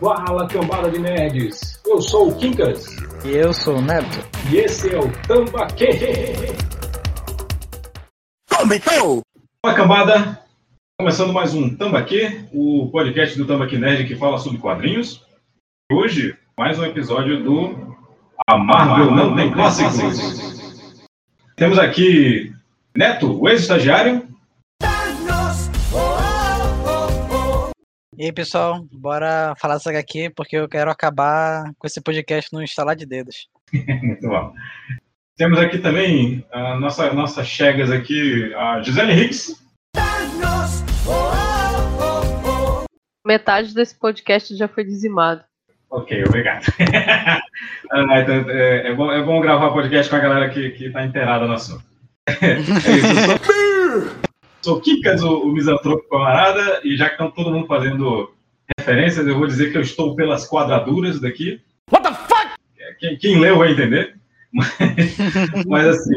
Fala, cambada de nerds! Eu sou o Kinkas. E eu sou o Neto. E esse é o Tambaquê! Começou! Fala, cambada! Começando mais um Tambaquê, o podcast do Tambaquê Nerd que fala sobre quadrinhos. Hoje, mais um episódio do A Marvel Não Tem Clássicos. Temos aqui Neto, o ex-estagiário. E aí, pessoal, bora falar dessa HQ, porque eu quero acabar com esse podcast no instalar de dedos. Muito bom. Temos aqui também a nossa, nossa chegas aqui, a Gisele Hicks. Metade desse podcast já foi dizimado. Ok, obrigado. ah, então, é, é, bom, é bom gravar podcast com a galera que, que tá inteirada no assunto. é isso, sou, Kikas, o, o misantropo camarada, e já que estão todo mundo fazendo referências, eu vou dizer que eu estou pelas quadraduras daqui. What the fuck? Quem, quem leu vai entender. Mas, mas assim,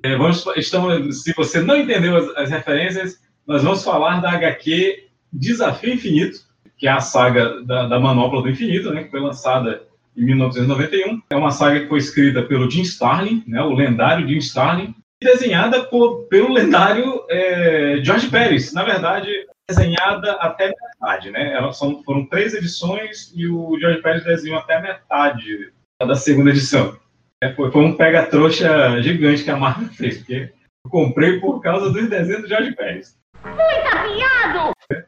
é, vamos, estamos, se você não entendeu as, as referências, nós vamos falar da HQ Desafio Infinito, que é a saga da, da Manopla do Infinito, né, que foi lançada em 1991. É uma saga que foi escrita pelo Jim Starlin, né, o lendário Jim Starlin, desenhada por, pelo lendário é, George Pérez. Na verdade, desenhada até metade. Né? Elas são, foram três edições e o George Pérez desenhou até metade da segunda edição. É, foi, foi um pega-trouxa gigante que a Marvel fez, porque eu comprei por causa dos desenhos do George Pérez.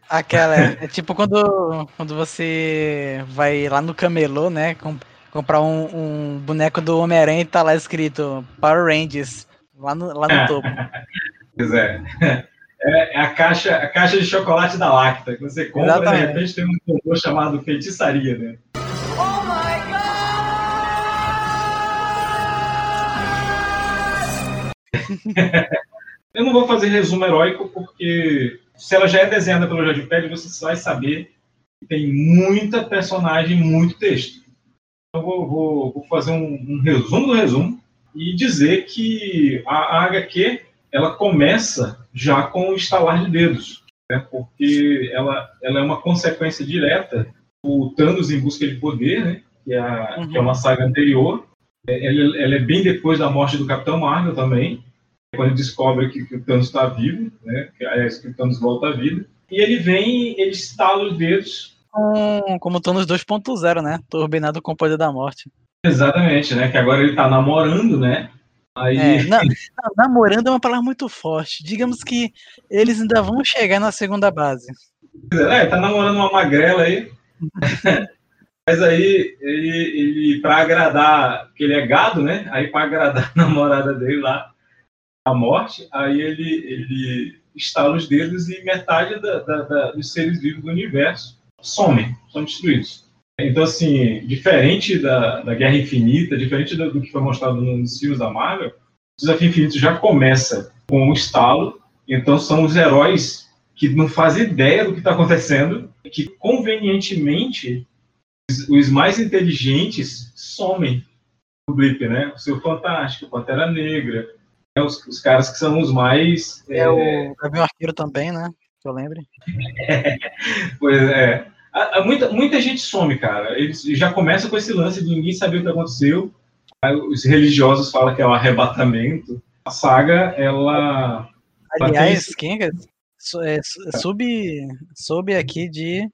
Aquela, é tipo quando, quando você vai lá no camelô, né, com- comprar um, um boneco do Homem-Aranha e tá lá escrito Power Rangers, lá no, lá no topo. Pois é. É, é a, caixa, a caixa de chocolate da Lacta, que você compra e de repente tem um robô chamado feitiçaria, né? Eu não vou fazer resumo heróico, porque se ela já é desenhada pelo Jorge Pérez, você vai saber que tem muita personagem, muito texto. Então, eu vou, vou- vou fazer um, um resumo do resumo e dizer que a, a HQ ela começa já com o estalar de dedos, né? porque ela, ela é uma consequência direta do Thanos em busca de poder, né? que, é a- Uhum. que é uma saga anterior. É, Ela, ela é bem depois da morte do Capitão Marvel também, quando ele descobre que, que o Thanos está vivo, né? que, aliás, que o Thanos volta à vida. E ele vem, ele estala os dedos Com, como Thanos 2.0, né? Turbinado com o poder da morte. Exatamente, né? Que agora ele tá namorando, né? Aí. É, não, não, namorando é uma palavra muito forte. Digamos que eles ainda vão chegar na segunda base. É, tá namorando uma magrela aí. Mas aí, ele, ele para agradar, porque ele é gado, né? Aí para agradar a namorada dele lá, a morte, aí ele, ele estala os dedos e metade da- da- da- dos seres vivos do universo somem, são destruídos. Então, assim, diferente da, da Guerra Infinita, diferente do, do que foi mostrado nos filmes da Marvel, o Desafio Infinito já começa com um estalo, então são os heróis que não fazem ideia do que está acontecendo, que convenientemente os, os mais inteligentes somem no blip, né? O seu Fantástico, Pantera Negra, né? os, os caras que são os mais. É, o Gavião Arqueiro também, né? Que eu lembre. Pois é. A- a- muita, muita gente some, cara. Eles já começa com esse lance de ninguém saber o que aconteceu. Aí os religiosos falam que é o arrebatamento. A saga, ela. Aliás, quem é? É, Soube, soube aqui de,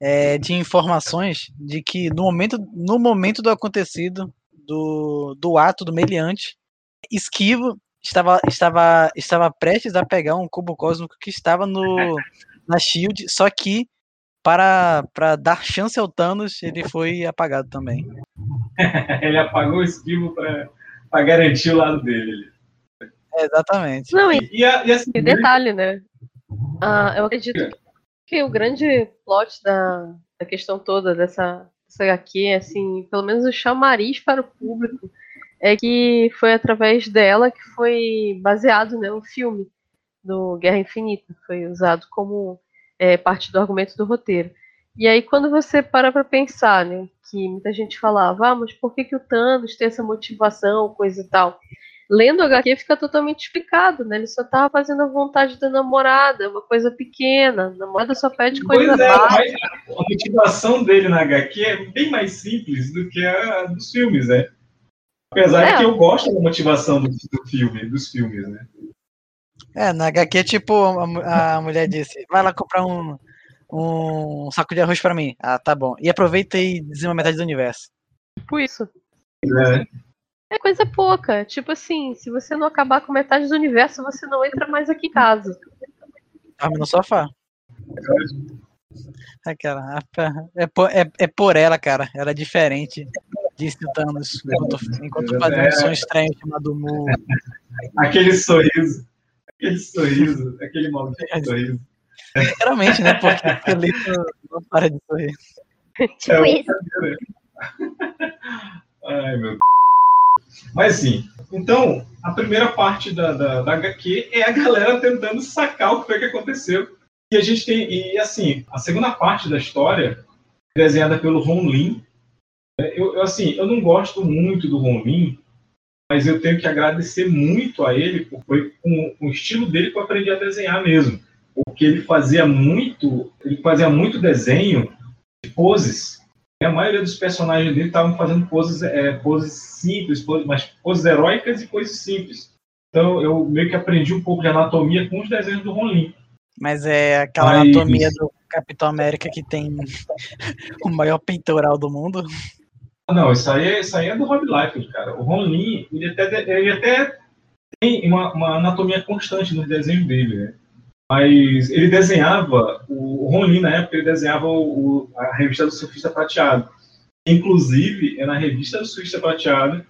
é, de informações de que no momento, no momento do acontecido, do, do ato do meliante, Esquivo estava, estava, estava prestes a pegar um cubo cósmico que estava no, na Shield, só que para, para dar chance ao Thanos, ele foi apagado também. ele apagou o esquivo para garantir o lado dele. É, exatamente. Não, e, E, a, e assim, e detalhe, né? Ah, eu acredito que o grande plot da, da questão toda dessa, dessa HQ, assim, pelo menos o chamariz para o público, é que foi através dela que foi baseado né, o filme do Guerra Infinita. Foi usado como é, parte do argumento do roteiro. E aí, quando você para para pensar, né, que muita gente falava, ah, mas por que, que o Thanos tem essa motivação, coisa e tal? lendo o HQ fica totalmente explicado, né? Ele só tava fazendo a vontade da namorada, uma coisa pequena. A namorada só pede coisa Pois é, básica. a motivação dele na HQ é bem mais simples do que a dos filmes, né? Apesar É. de que eu gosto da motivação do, do filme, dos filmes, né? É, na HQ, tipo, a, a mulher disse, vai lá comprar um, um saco de arroz pra mim. Ah, tá bom. E aproveita e dizima metade do universo. Tipo isso. É. É coisa pouca. Tipo assim, se você não acabar com metade do universo, você não entra mais aqui em casa. Dorme no sofá. Aquela, é, por- é, é por ela, cara. Ela é diferente. Disse o Thanos, enquanto, enquanto fazia um som estranho chamado Mu. Aquele sorriso, aquele sorriso, aquele maldito sorriso. Literalmente, né? Porque o esqueleto não para de sorrir. tipo É, isso. Ai, meu Deus. Mas sim, então, a primeira parte da, da, da HQ é a galera tentando sacar o que foi que aconteceu. E a gente tem, e assim, a segunda parte da história, desenhada pelo Ron Lin, é, eu, eu, assim, eu não gosto muito do Ron Lin, mas eu tenho que agradecer muito a ele, porque foi com, com o estilo dele que eu aprendi a desenhar mesmo. Porque ele fazia muito, ele fazia muito desenho de poses. E a maioria dos personagens dele estavam fazendo poses, é, poses simples, poses, mas poses heróicas e poses simples. Então eu meio que aprendi um pouco de anatomia com os desenhos do Ron Lin. Mas é aquela Mas- anatomia do Capitão América que tem o maior peitoral do mundo. Não, isso aí, isso aí é do Rob Liefeld, cara. O Ron Lin, ele até, ele até tem uma, uma anatomia constante nos desenhos dele, né? Mas ele desenhava, o Ron Lin, na época, ele desenhava o, a revista do Surfista Prateado. Inclusive, é na revista do Surfista Prateado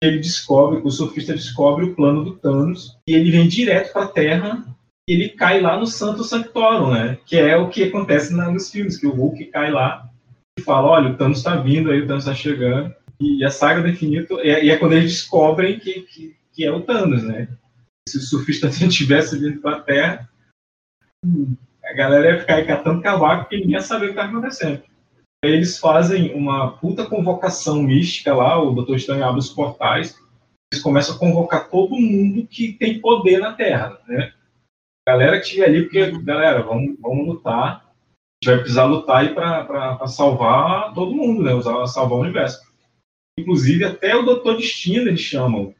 que ele descobre, o surfista descobre o plano do Thanos e ele vem direto para a Terra e ele cai lá no Santo Sanctorum, né? Que é o que acontece nos filmes, que o Hulk cai lá fala, olha, o Thanos está vindo aí, o Thanos está chegando. E a saga do infinito, é, e é quando eles descobrem que, que, que é o Thanos, né? Se o surfista tivesse vindo para a Terra, a galera ia ficar aí catando cavaco porque ninguém ia saber o que estava acontecendo. Aí eles fazem uma puta convocação mística lá, o Dr. Estranho abre os portais, eles começam a convocar todo mundo que tem poder na Terra, né? Galera que estiver ali, porque, galera, vamos, vamos lutar, gente vai precisar lutar aí para salvar todo mundo, né? Usar- Salvar o universo. Inclusive, até o Doutor Destino eles chamam.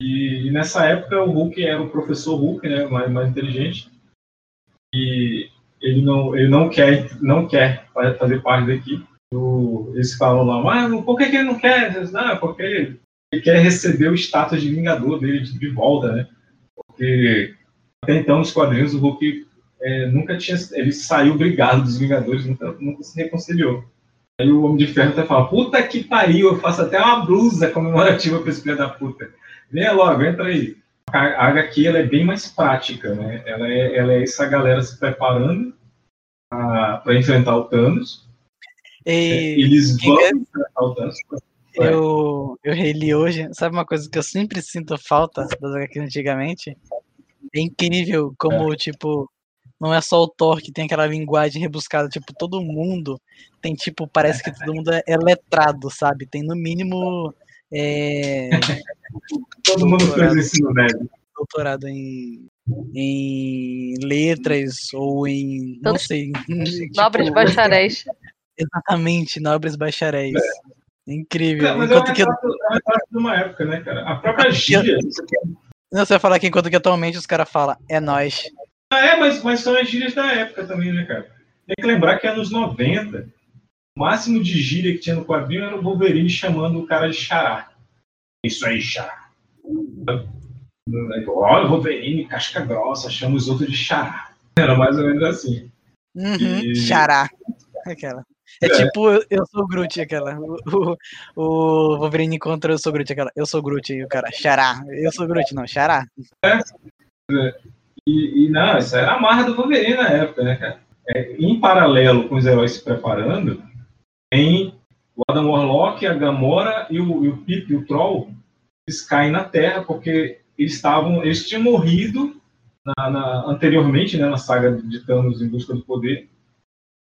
E, e nessa época o Hulk era o professor Hulk, né? Mais, mais inteligente. E ele não, ele não quer, não quer fa- fazer parte da equipe. O- eles falam lá, mas por que, que ele não quer? Não, porque ele, ele quer receber o status de Vingador dele de, de volta, né? Porque até então nos quadrinhos o Hulk é, nunca tinha. Ele saiu brigado dos Vingadores, nunca, nunca se reconciliou. Aí o Homem de Ferro até fala: Puta que pariu, eu faço até uma blusa comemorativa pra esse filho da puta. Venha logo, entra aí. A HQ ela é bem mais prática, né? Ela é, ela é essa galera se preparando para enfrentar o Thanos. E Eles quem vão enfrentar o Thanos. É. eu, eu reli hoje. Sabe uma coisa que eu sempre sinto falta das HQs antigamente? É incrível como, tipo, não é só o Thor que tem aquela linguagem rebuscada. Tipo, todo mundo tem, tipo, parece que todo mundo é é letrado, sabe? Tem no mínimo. é, Todo mundo fez o ensino médio. doutorado em, em letras ou em. Não sei. Nobres tipo, bacharéis. Exatamente, nobres bacharéis. Incrível. É, mas é um Enquanto que. é retrato de uma época, né, cara? A própria gíria. Não, você vai falar que enquanto que atualmente os caras falam, é nós. Ah, é, mas, mas são as gírias da época também, né, cara? Tem que lembrar que anos 90, o máximo de gíria que tinha no quadrinho era o Wolverine chamando o cara de xará. Isso aí, xará. Olha, o Wolverine, casca grossa, chama os outros de xará. Era mais ou menos assim. Uhum, E- xará. Aquela. É, É. tipo, eu, sou o Groot, aquela. O, o, o Wolverine contra eu sou Groot, aquela. Eu sou Groot, e o cara, xará. Eu sou Groot, não, xará. E, e, não, isso era a marra do Wolverine na época, né, cara? É, em paralelo com os heróis se preparando, tem o Adam Warlock, a Gamora e o, e o Pip e o Troll, eles caem na Terra porque eles estavam, eles tinham morrido na- na- anteriormente, né, na saga de Thanos em busca do poder.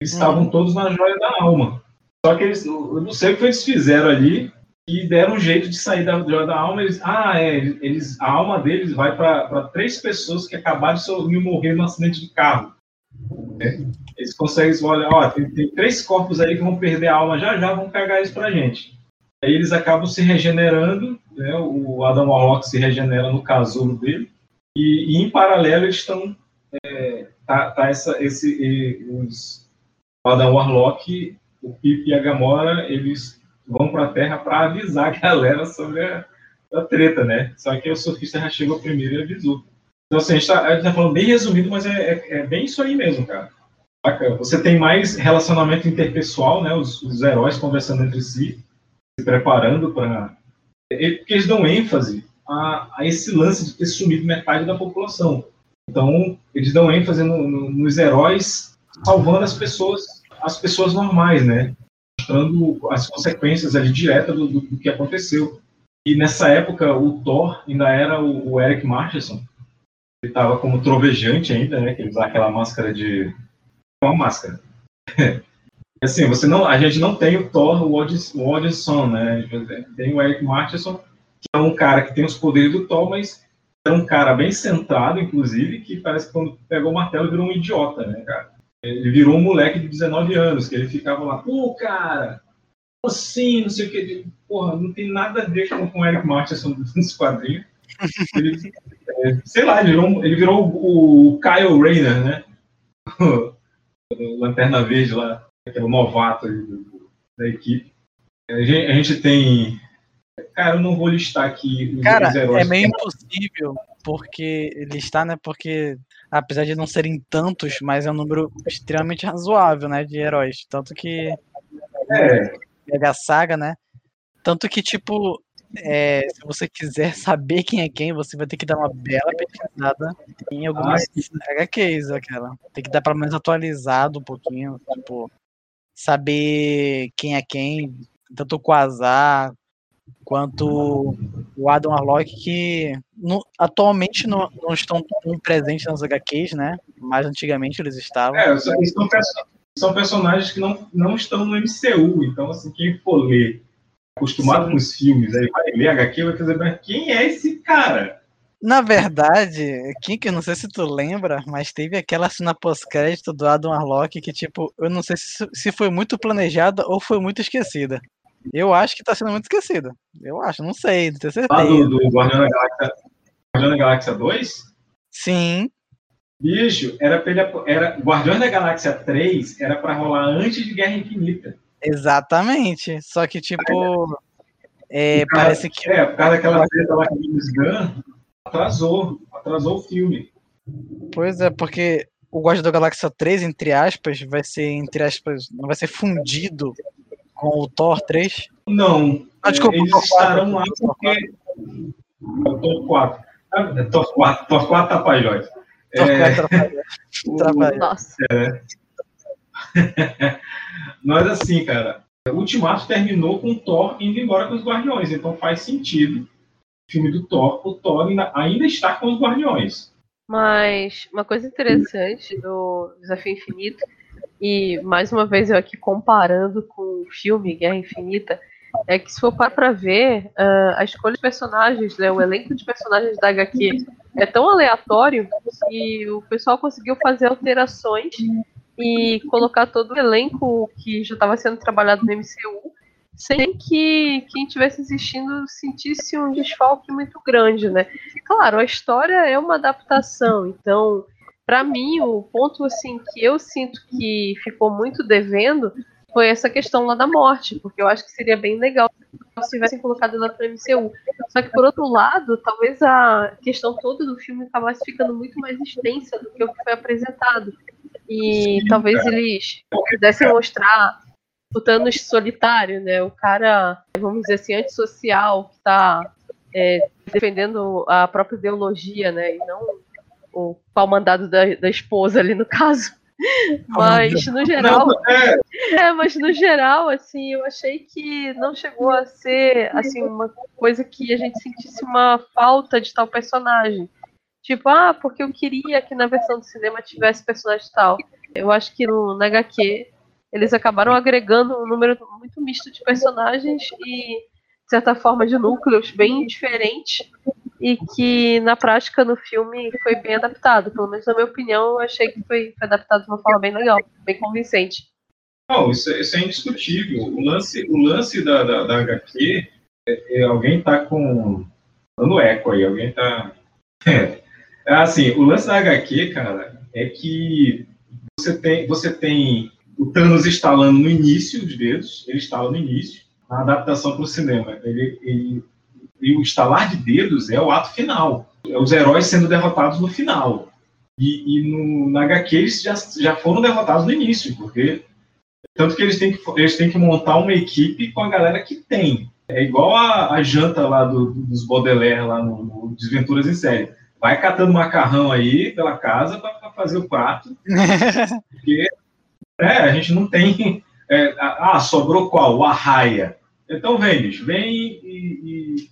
Eles Uhum. estavam todos na joia da alma. Só que eles, eu não sei o que eles fizeram ali, e deram um jeito de sair da da alma. Eles, ah, é, eles, a alma deles vai para três pessoas que acabaram de morrer num acidente de carro. É, eles conseguem, olha, ó, tem, tem, três corpos aí que vão perder a alma já já, vão pegar isso pra gente. Aí eles acabam se regenerando, né, o Adam Warlock se regenera no casulo dele, e, e em paralelo eles estão, é, tá, tá, essa, esse, e, os, o Adam Warlock, o Pip e a Gamora, eles vão para a Terra para avisar a galera sobre a, a, treta, né? Só que o surfista já chegou primeiro e avisou. Então, assim, a gente está tá falando bem resumido, mas é, é, é, bem isso aí mesmo, cara. Você tem mais relacionamento interpessoal, né? Os, os heróis conversando entre si, se preparando para. Porque eles dão ênfase a, a, esse lance de ter sumido metade da população. Então, eles dão ênfase no, no, nos heróis salvando as pessoas, as pessoas normais, né? Mostrando as consequências ali diretas do, do, do, que aconteceu. E nessa época, o Thor ainda era o, o Eric Masterson. Ele estava como trovejante ainda, né? Que ele usava aquela máscara de... Uma máscara. assim, você não, a gente não tem o Thor, o Odinson, né? Tem o Eric Masterson, que é um cara que tem os poderes do Thor, mas é um cara bem centrado, inclusive, que parece que quando pegou o martelo virou um idiota, né, cara? Ele virou um moleque de 19 anos, que ele ficava lá, pô, cara, assim, não sei o que. Porra, não tem nada a ver com, com o Eric Martinson dos quadrinhos. Ele, é, sei lá, ele virou, ele virou o, o Kyle Rayner, né? Lanterna Verde lá, que é o novato da equipe. A gente, a gente, tem. Cara, eu não vou listar aqui os, Cara, os heróis. É meio impossível porque listar, né? Porque apesar de não serem tantos, mas é um número extremamente razoável, né, de heróis. Tanto que é. Mega Saga, né? Tanto que tipo, é, se você quiser saber quem é quem, você vai ter que dar uma bela pesquisada em algumas ah, HQs, aquela. Tem que dar pelo menos atualizado um pouquinho, tipo, saber quem é quem, tanto o Quasar, quanto o Adam Warlock, que no, atualmente não, não, estão tão presentes nas HQs, né? Mas antigamente eles estavam. É, são, são personagens que não, não estão no MCU, então assim, quem for ler, acostumado Sim. com os filmes, aí vai ler HQ vai fazer, mas quem é esse cara? Na verdade, Kink, eu não sei se tu lembra, mas teve aquela cena pós-crédito do Adam Warlock que, tipo, eu não sei se, se foi muito planejada ou foi muito esquecida. Eu acho que tá sendo muito esquecido. Eu acho, não sei, não tenho certeza. Ah, do, do Guardião da Galáxia, Guardião da Galáxia 2? Sim. Bicho, era, pra ele, era Guardião da Galáxia 3 era para rolar antes de Guerra Infinita. Exatamente. Só que, tipo. É, parece que. É, por causa daquela treta lá James Gunn atrasou. Atrasou o filme. Pois é, porque o Guardião da Galáxia 3, entre aspas, vai ser, entre aspas, não vai ser fundido com o Thor 3? Não. Ah, desculpa, eles estarão lá porque. O Thor 4. Ah, Thor 4, Thor 4 Tapajós. Thor 4 Tapajós. Nossa. É. Mas assim, cara, o Ultimato terminou com o Thor indo embora com os Guardiões, então faz sentido o filme do Thor, o Thor ainda, ainda está com os Guardiões. Mas uma coisa interessante do Desafio Infinito e mais uma vez eu aqui comparando com filme Guerra Infinita, é que se for para ver, uh, a escolha de personagens, né, o elenco de personagens da HQ é tão aleatório que o pessoal conseguiu fazer alterações e colocar todo o elenco que já estava sendo trabalhado no MCU sem que quem estivesse assistindo sentisse um desfalque muito grande, né? Claro, a história é uma adaptação, então para mim, o ponto assim que eu sinto que ficou muito devendo foi essa questão lá da morte, porque eu acho que seria bem legal se tivessem colocado ela para MCU. Só que por outro lado, talvez a questão toda do filme acabasse ficando muito mais extensa do que o que foi apresentado. E Sim, talvez cara. eles pudessem mostrar o Thanos solitário, né? O cara, vamos dizer assim, antissocial, que está é, defendendo a própria ideologia, né? E não o pau mandado da, da esposa ali no caso. Mas no geral. É. é, mas no geral, assim, eu achei que não chegou a ser assim, uma coisa que a gente sentisse uma falta de tal personagem. Tipo, ah, porque eu queria que na versão do cinema tivesse personagem tal. Eu acho que no, na HQ eles acabaram agregando um número muito misto de personagens e de certa forma, de núcleos bem diferentes e que na prática no filme foi bem adaptado. Pelo menos na minha opinião, eu achei que foi, foi adaptado de uma forma bem legal, bem convincente. Não, isso, é, isso é indiscutível. O lance, o lance da, da, da HQ, é, é, alguém tá com. dando eco aí, alguém tá. É, assim, o lance da HQ, cara, é que você tem, você tem o Thanos instalando no início os dedos, ele instala no início, a adaptação para o cinema. Ele, ele, e o instalar de dedos é o ato final. É os heróis sendo derrotados no final. E, e no, na HQ eles já, já foram derrotados no início, porque tanto que eles têm que, eles têm que montar uma equipe com a galera que tem. É igual a, a janta lá do, dos Baudelaire, lá no, no Desventuras em Série. Vai catando macarrão aí pela casa para fazer o prato. porque é, a gente não tem. É, ah, sobrou qual? O arraia. Então vem, bicho, vem e, e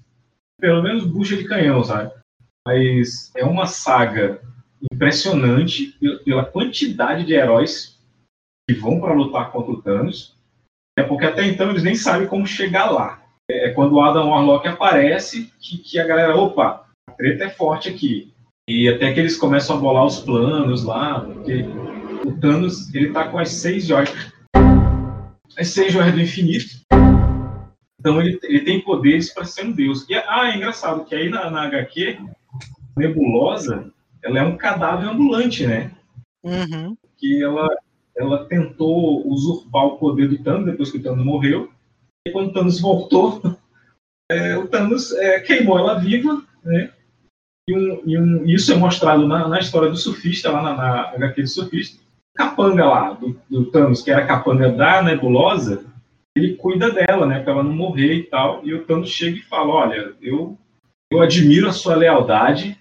pelo menos bucha de canhão, sabe? Mas é uma saga impressionante pela quantidade de heróis que vão para lutar contra o Thanos. É porque até então eles nem sabem como chegar lá. É quando o Adam Warlock aparece que, que a galera, opa, a treta é forte aqui. E até que eles começam a bolar os planos lá, porque o Thanos ele tá com as seis joias. As seis joias do infinito. Então ele, ele tem poderes para ser um deus. E ah, é engraçado que aí na, na HQ, Nebulosa, ela é um cadáver ambulante, né? Uhum. Que ela, ela tentou usurpar o poder do Thanos depois que o Thanos morreu. E quando o Thanos voltou, é, o Thanos é, queimou ela viva, né? E, um, e um, isso é mostrado na, na, história do surfista, lá na, na HQ do surfista. Capanga lá, do, do Thanos, que era capanga da Nebulosa, ele cuida dela, né, para ela não morrer e tal. E o Thanos chega e fala: Olha, eu, eu admiro a sua lealdade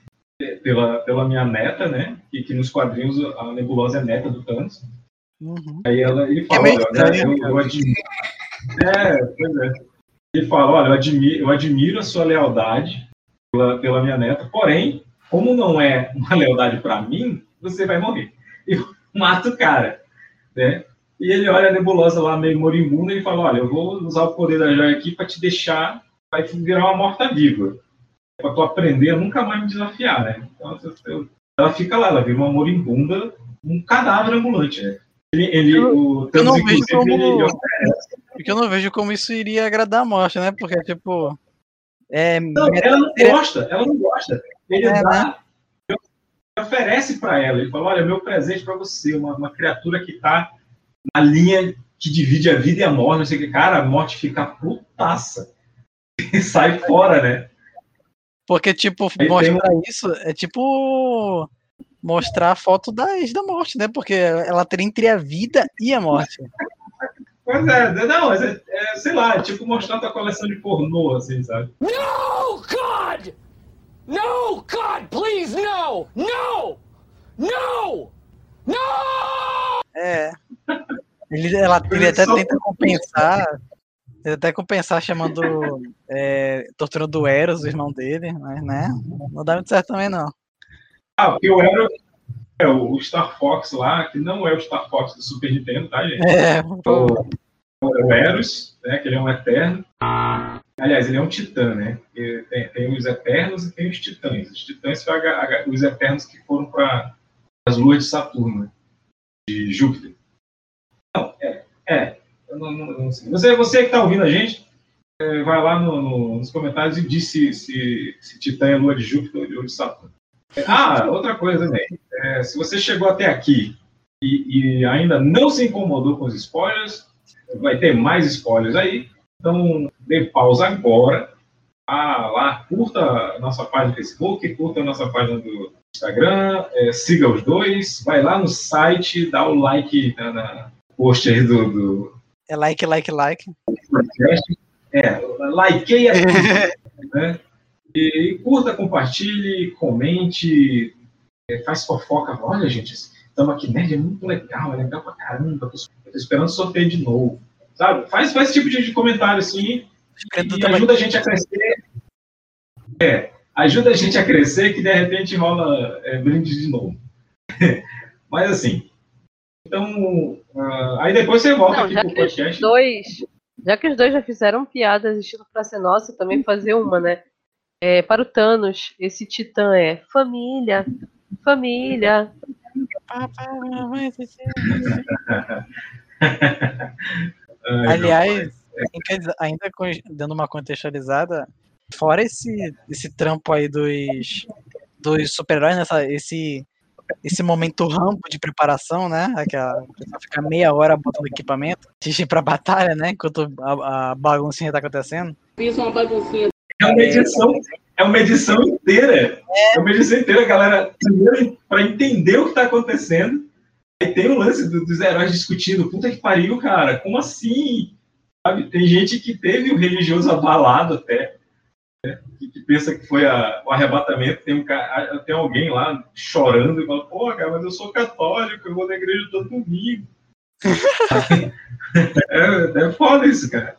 pela, pela minha neta, né? E que nos quadrinhos a nebulosa é neta do Thanos. Uhum. Aí ela, ele fala: é Olha, eu, eu, admiro. É, pois é. Ele fala: Olha, eu admiro, eu admiro a sua lealdade pela, pela minha neta, porém, como não é uma lealdade para mim, você vai morrer. E mata o cara, né? E ele olha a nebulosa lá meio moribunda e fala: Olha, eu vou usar o poder da joia aqui para te deixar, vai virar uma morta-viva. Para tu aprender a nunca mais me desafiar, né? Então, ela fica lá, ela vira uma moribunda, um cadáver ambulante, né? Ele, ele, eu, o eu não vejo como. Ele, porque eu não vejo como isso iria agradar a morte, né? Porque, tipo. É, não, ela não gosta, ela não gosta. Ele é, dá, né? oferece para ela, ele fala: olha, meu presente para você, uma, uma criatura que está na linha que divide a vida e a morte, não sei o que, cara, a morte fica putaça. E sai fora, né? Porque, tipo, Aí mostrar tem... isso é tipo mostrar a foto da ex da morte, né? Porque ela teria entre a vida e a morte. Pois é, não, mas é, é, sei lá, é tipo mostrar tua coleção de pornô, assim, sabe? No, God! No, God, please, no! No! No! No! É. Ele, ela, ele até tenta compensar. Ele até compensar chamando. É, torturando o Eros, o irmão dele, mas né? Não dá muito certo também, não. Ah, porque o Eros é o Star Fox lá, que não é o Star Fox do Super Nintendo, tá, gente? É, o, o Eros, né? Que ele é um Eterno. Aliás, ele é um titã, né? Tem, tem, os Eternos e tem os Titãs. Os Titãs são os Eternos que foram para as luas de Saturno, né? De Júpiter. Não, é. é não, não, não você, você que está ouvindo a gente, é, vai lá no, no, nos comentários e diz se, se, se Titã é lua de Júpiter ou de Saturno. Ah, outra coisa também. É, se você chegou até aqui e, e, ainda não se incomodou com os spoilers, vai ter mais spoilers aí. Então, dê pausa agora. Ah, lá, curta a nossa página do Facebook, curta a nossa página do Instagram, é, siga os dois, vai lá no site, dá o like na, na post aí do, do, É like, like, like. É, likeia tudo, né? E, curta, compartilhe, comente, é, faz fofoca. Olha, gente, estamos aqui, nerd é muito legal, é legal pra caramba. Tô, tô esperando sorteio de novo. Sabe? Faz, faz esse tipo de, de comentário assim e ajuda a gente a crescer. É, ajuda a gente a crescer que de repente rola é, brinde de novo. Mas assim, então, uh, aí depois você volta Não, aqui pro podcast. Dois, Já que os dois já fizeram piadas estilo pra ser nossa, também fazer uma, né? É, para o Thanos, esse titã é família, família. Aliás, ainda- dando uma contextualizada, fora esse, esse trampo aí dos, dos super-heróis, nessa, esse, esse momento rampo de preparação, né? Aquela pessoa fica meia hora botando equipamento, antes de ir pra batalha, né? Enquanto a, a baguncinha tá acontecendo. Fiz uma baguncinha. É uma edição, é uma edição inteira. É uma edição inteira, galera. Primeiro, para entender o que está acontecendo. Aí tem o lance do- dos heróis discutindo. Puta que pariu, cara. Como assim? Sabe? Tem gente que teve o religioso abalado até. Que, pensa que foi a- o arrebatamento. Tem, um, tem alguém lá chorando e fala: Pô, cara, mas eu sou católico, eu vou na igreja todo domingo. é, é foda isso, cara.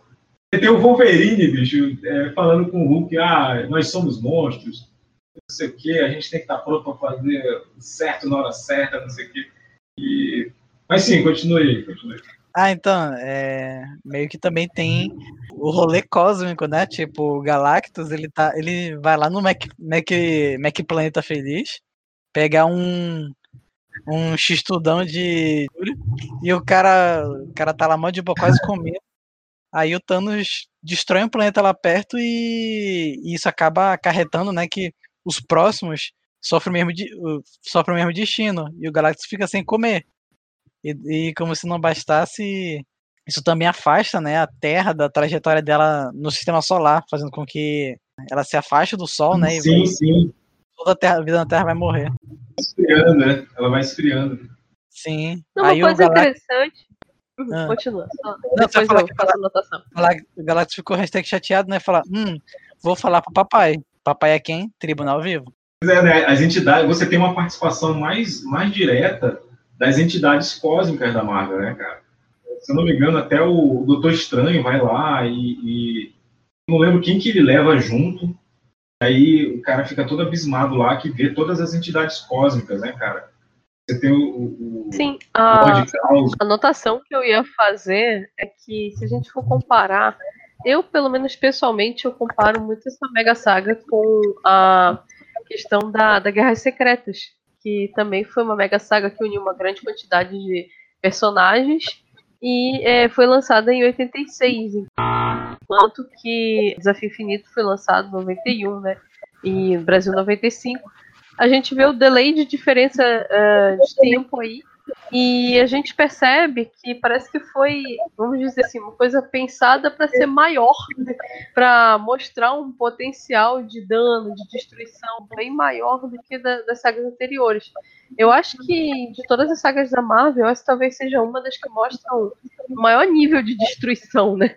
Tem o Wolverine, bicho, é, falando com o Hulk, ah, nós somos monstros, não sei o que, a gente tem que estar pronto para fazer certo na hora certa, não sei o que. E... Mas sim, continue aí, continue. Ah, então, é, meio que também tem o rolê cósmico, né? Tipo, o Galactus, ele tá, ele vai lá no Mac, Mac, Mac Planeta Feliz, pegar um um x-tudão de e o cara, o cara tá lá mó de boa, quase comendo. Aí o Thanos destrói um planeta lá perto e, e isso acaba acarretando, né, que os próximos sofrem o mesmo, de- sofrem o mesmo destino e o Galactus fica sem comer. E, e como se não bastasse, isso também afasta, né, a Terra da trajetória dela no sistema solar, fazendo com que ela se afaste do Sol, né, e sim, sim, toda a, terra, a vida na Terra vai morrer. esfriando, né? Ela vai esfriando. Sim. Não, uma Aí o coisa Galactus, interessante. Uhum, Ah. Continua. Só. Não, Depois fala eu que- faço a anotação. o Galactus ficou hashtag chateado, né, falar, hum, vou falar pro papai. Papai é quem? Tribunal Vivo. Pois é, né? As entidades, você tem uma participação mais, mais direta das entidades cósmicas da Marvel, né, cara? Se eu não me engano, até o Doutor Estranho vai lá e, e não lembro quem que ele leva junto. Aí o cara fica todo abismado lá que vê todas as entidades cósmicas, né, cara? Você tem o, o, Sim, a, a anotação que eu ia fazer é que se a gente for comparar, eu, pelo menos pessoalmente, eu comparo muito essa mega saga com a questão da, da Guerras Secretas, que também foi uma mega saga que uniu uma grande quantidade de personagens e é, foi lançada em 86, enquanto que Desafio Infinito foi lançado em 91, né? E Brasil 95. A gente vê o delay de diferença eh, de tempo aí e a gente percebe que parece que foi, vamos dizer assim, uma coisa pensada para ser maior, para mostrar um potencial de dano, de destruição bem maior do que da- das sagas anteriores. Eu acho que de todas as sagas da Marvel, essa talvez seja uma das que mostram o maior nível de destruição, né?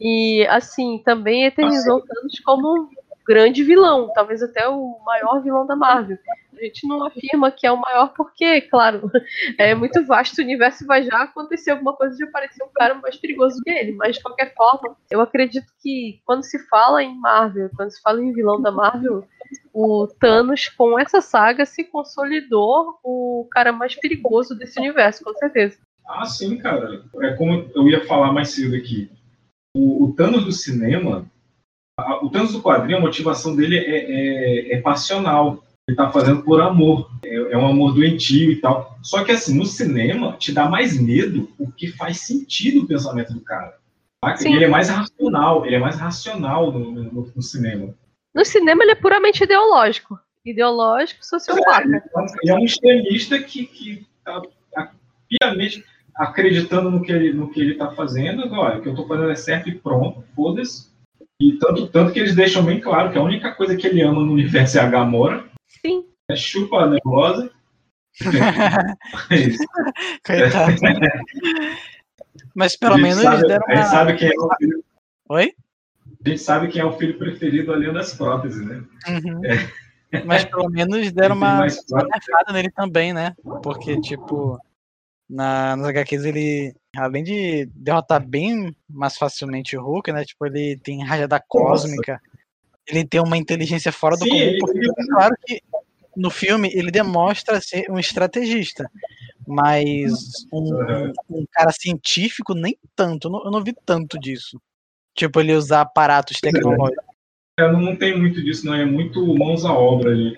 E assim, também eternizou Thanos como grande vilão, talvez até o maior vilão da Marvel. A gente não afirma que é o maior porque, claro, é muito vasto o universo e vai já acontecer alguma coisa de aparecer um cara mais perigoso que ele. Mas de qualquer forma, eu acredito que quando se fala em Marvel, quando se fala em vilão da Marvel, o Thanos, com essa saga, se consolidou o cara mais perigoso desse universo, com certeza. Ah, sim, cara. É como eu ia falar mais cedo aqui. O, o Thanos do cinema, o Thanos do quadrinho, a motivação dele é, é- é passional. Ele tá fazendo por amor. É, é um amor doentio e tal. Só que, assim, no cinema, te dá mais medo porque faz sentido o pensamento do cara. Sim. Ele é mais racional. Ele é mais racional no, no- no cinema. No cinema, ele é puramente ideológico. Ideológico, sociopata. Ele é um extremista que, que tá tá piamente acreditando no que ele no que ele está fazendo. Olha, o que eu estou fazendo é certo e pronto, foda-se. E tanto, tanto que eles deixam bem claro que a única coisa que ele ama no universo é a Gamora. Sim. É chupa a nebulosa. É isso. Coitado. Mas pelo menos sabe, eles deram a gente uma... sabe quem é o filho. Oi? A gente sabe quem é o filho preferido além das próteses, né? Uhum. Mas pelo menos deram uma, uma nerfada nele também, né? Porque, tipo, na, nas HQs ele, além de derrotar bem mais facilmente o Hulk, né? Tipo, ele tem rajada cósmica, ele tem uma inteligência fora do Sim, comum. Porque, ele- é claro que no filme ele demonstra ser um estrategista. Mas um, um, um cara científico, nem tanto. Eu não, eu não vi tanto disso. Tipo, ele usar aparatos tecnológicos. É, não tem muito disso, não. É muito mãos à obra ali.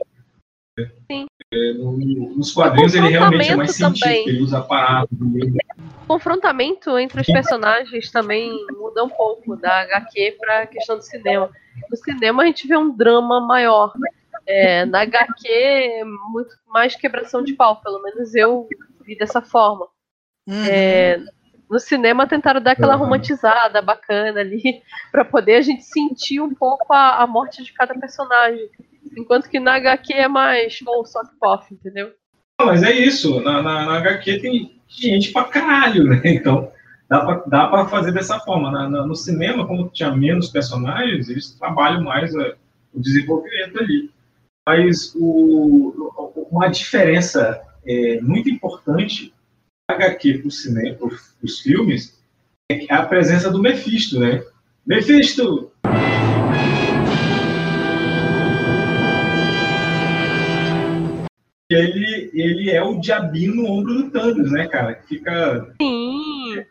Sim. É, no- nos quadrinhos ele realmente é mais confrontamento científico, também. ele usa aparatos. ele- O confrontamento entre os personagens também muda um pouco da HQ para a questão do cinema. No cinema a gente vê um drama maior. É, na HQ muito mais quebração de pau, pelo menos eu vi dessa forma. Uhum. É, no cinema tentaram dar aquela Uhum. romantizada bacana ali, para poder a gente sentir um pouco a, a morte de cada personagem. Enquanto que na HQ é mais ou sock pop, entendeu? Mas é isso. Na, na, na HQ tem gente pra caralho, né? Então dá pra, dá pra fazer dessa forma. Na- na- no cinema, como tinha menos personagens, eles trabalham mais é, o desenvolvimento ali. Mas o, uma diferença é, muito importante da HQ para o cinema, para os filmes, é que- a presença do Mephisto, né? Mephisto! Ele, ele é o diabinho no ombro do Thanos, né, cara? Que fica. Sim.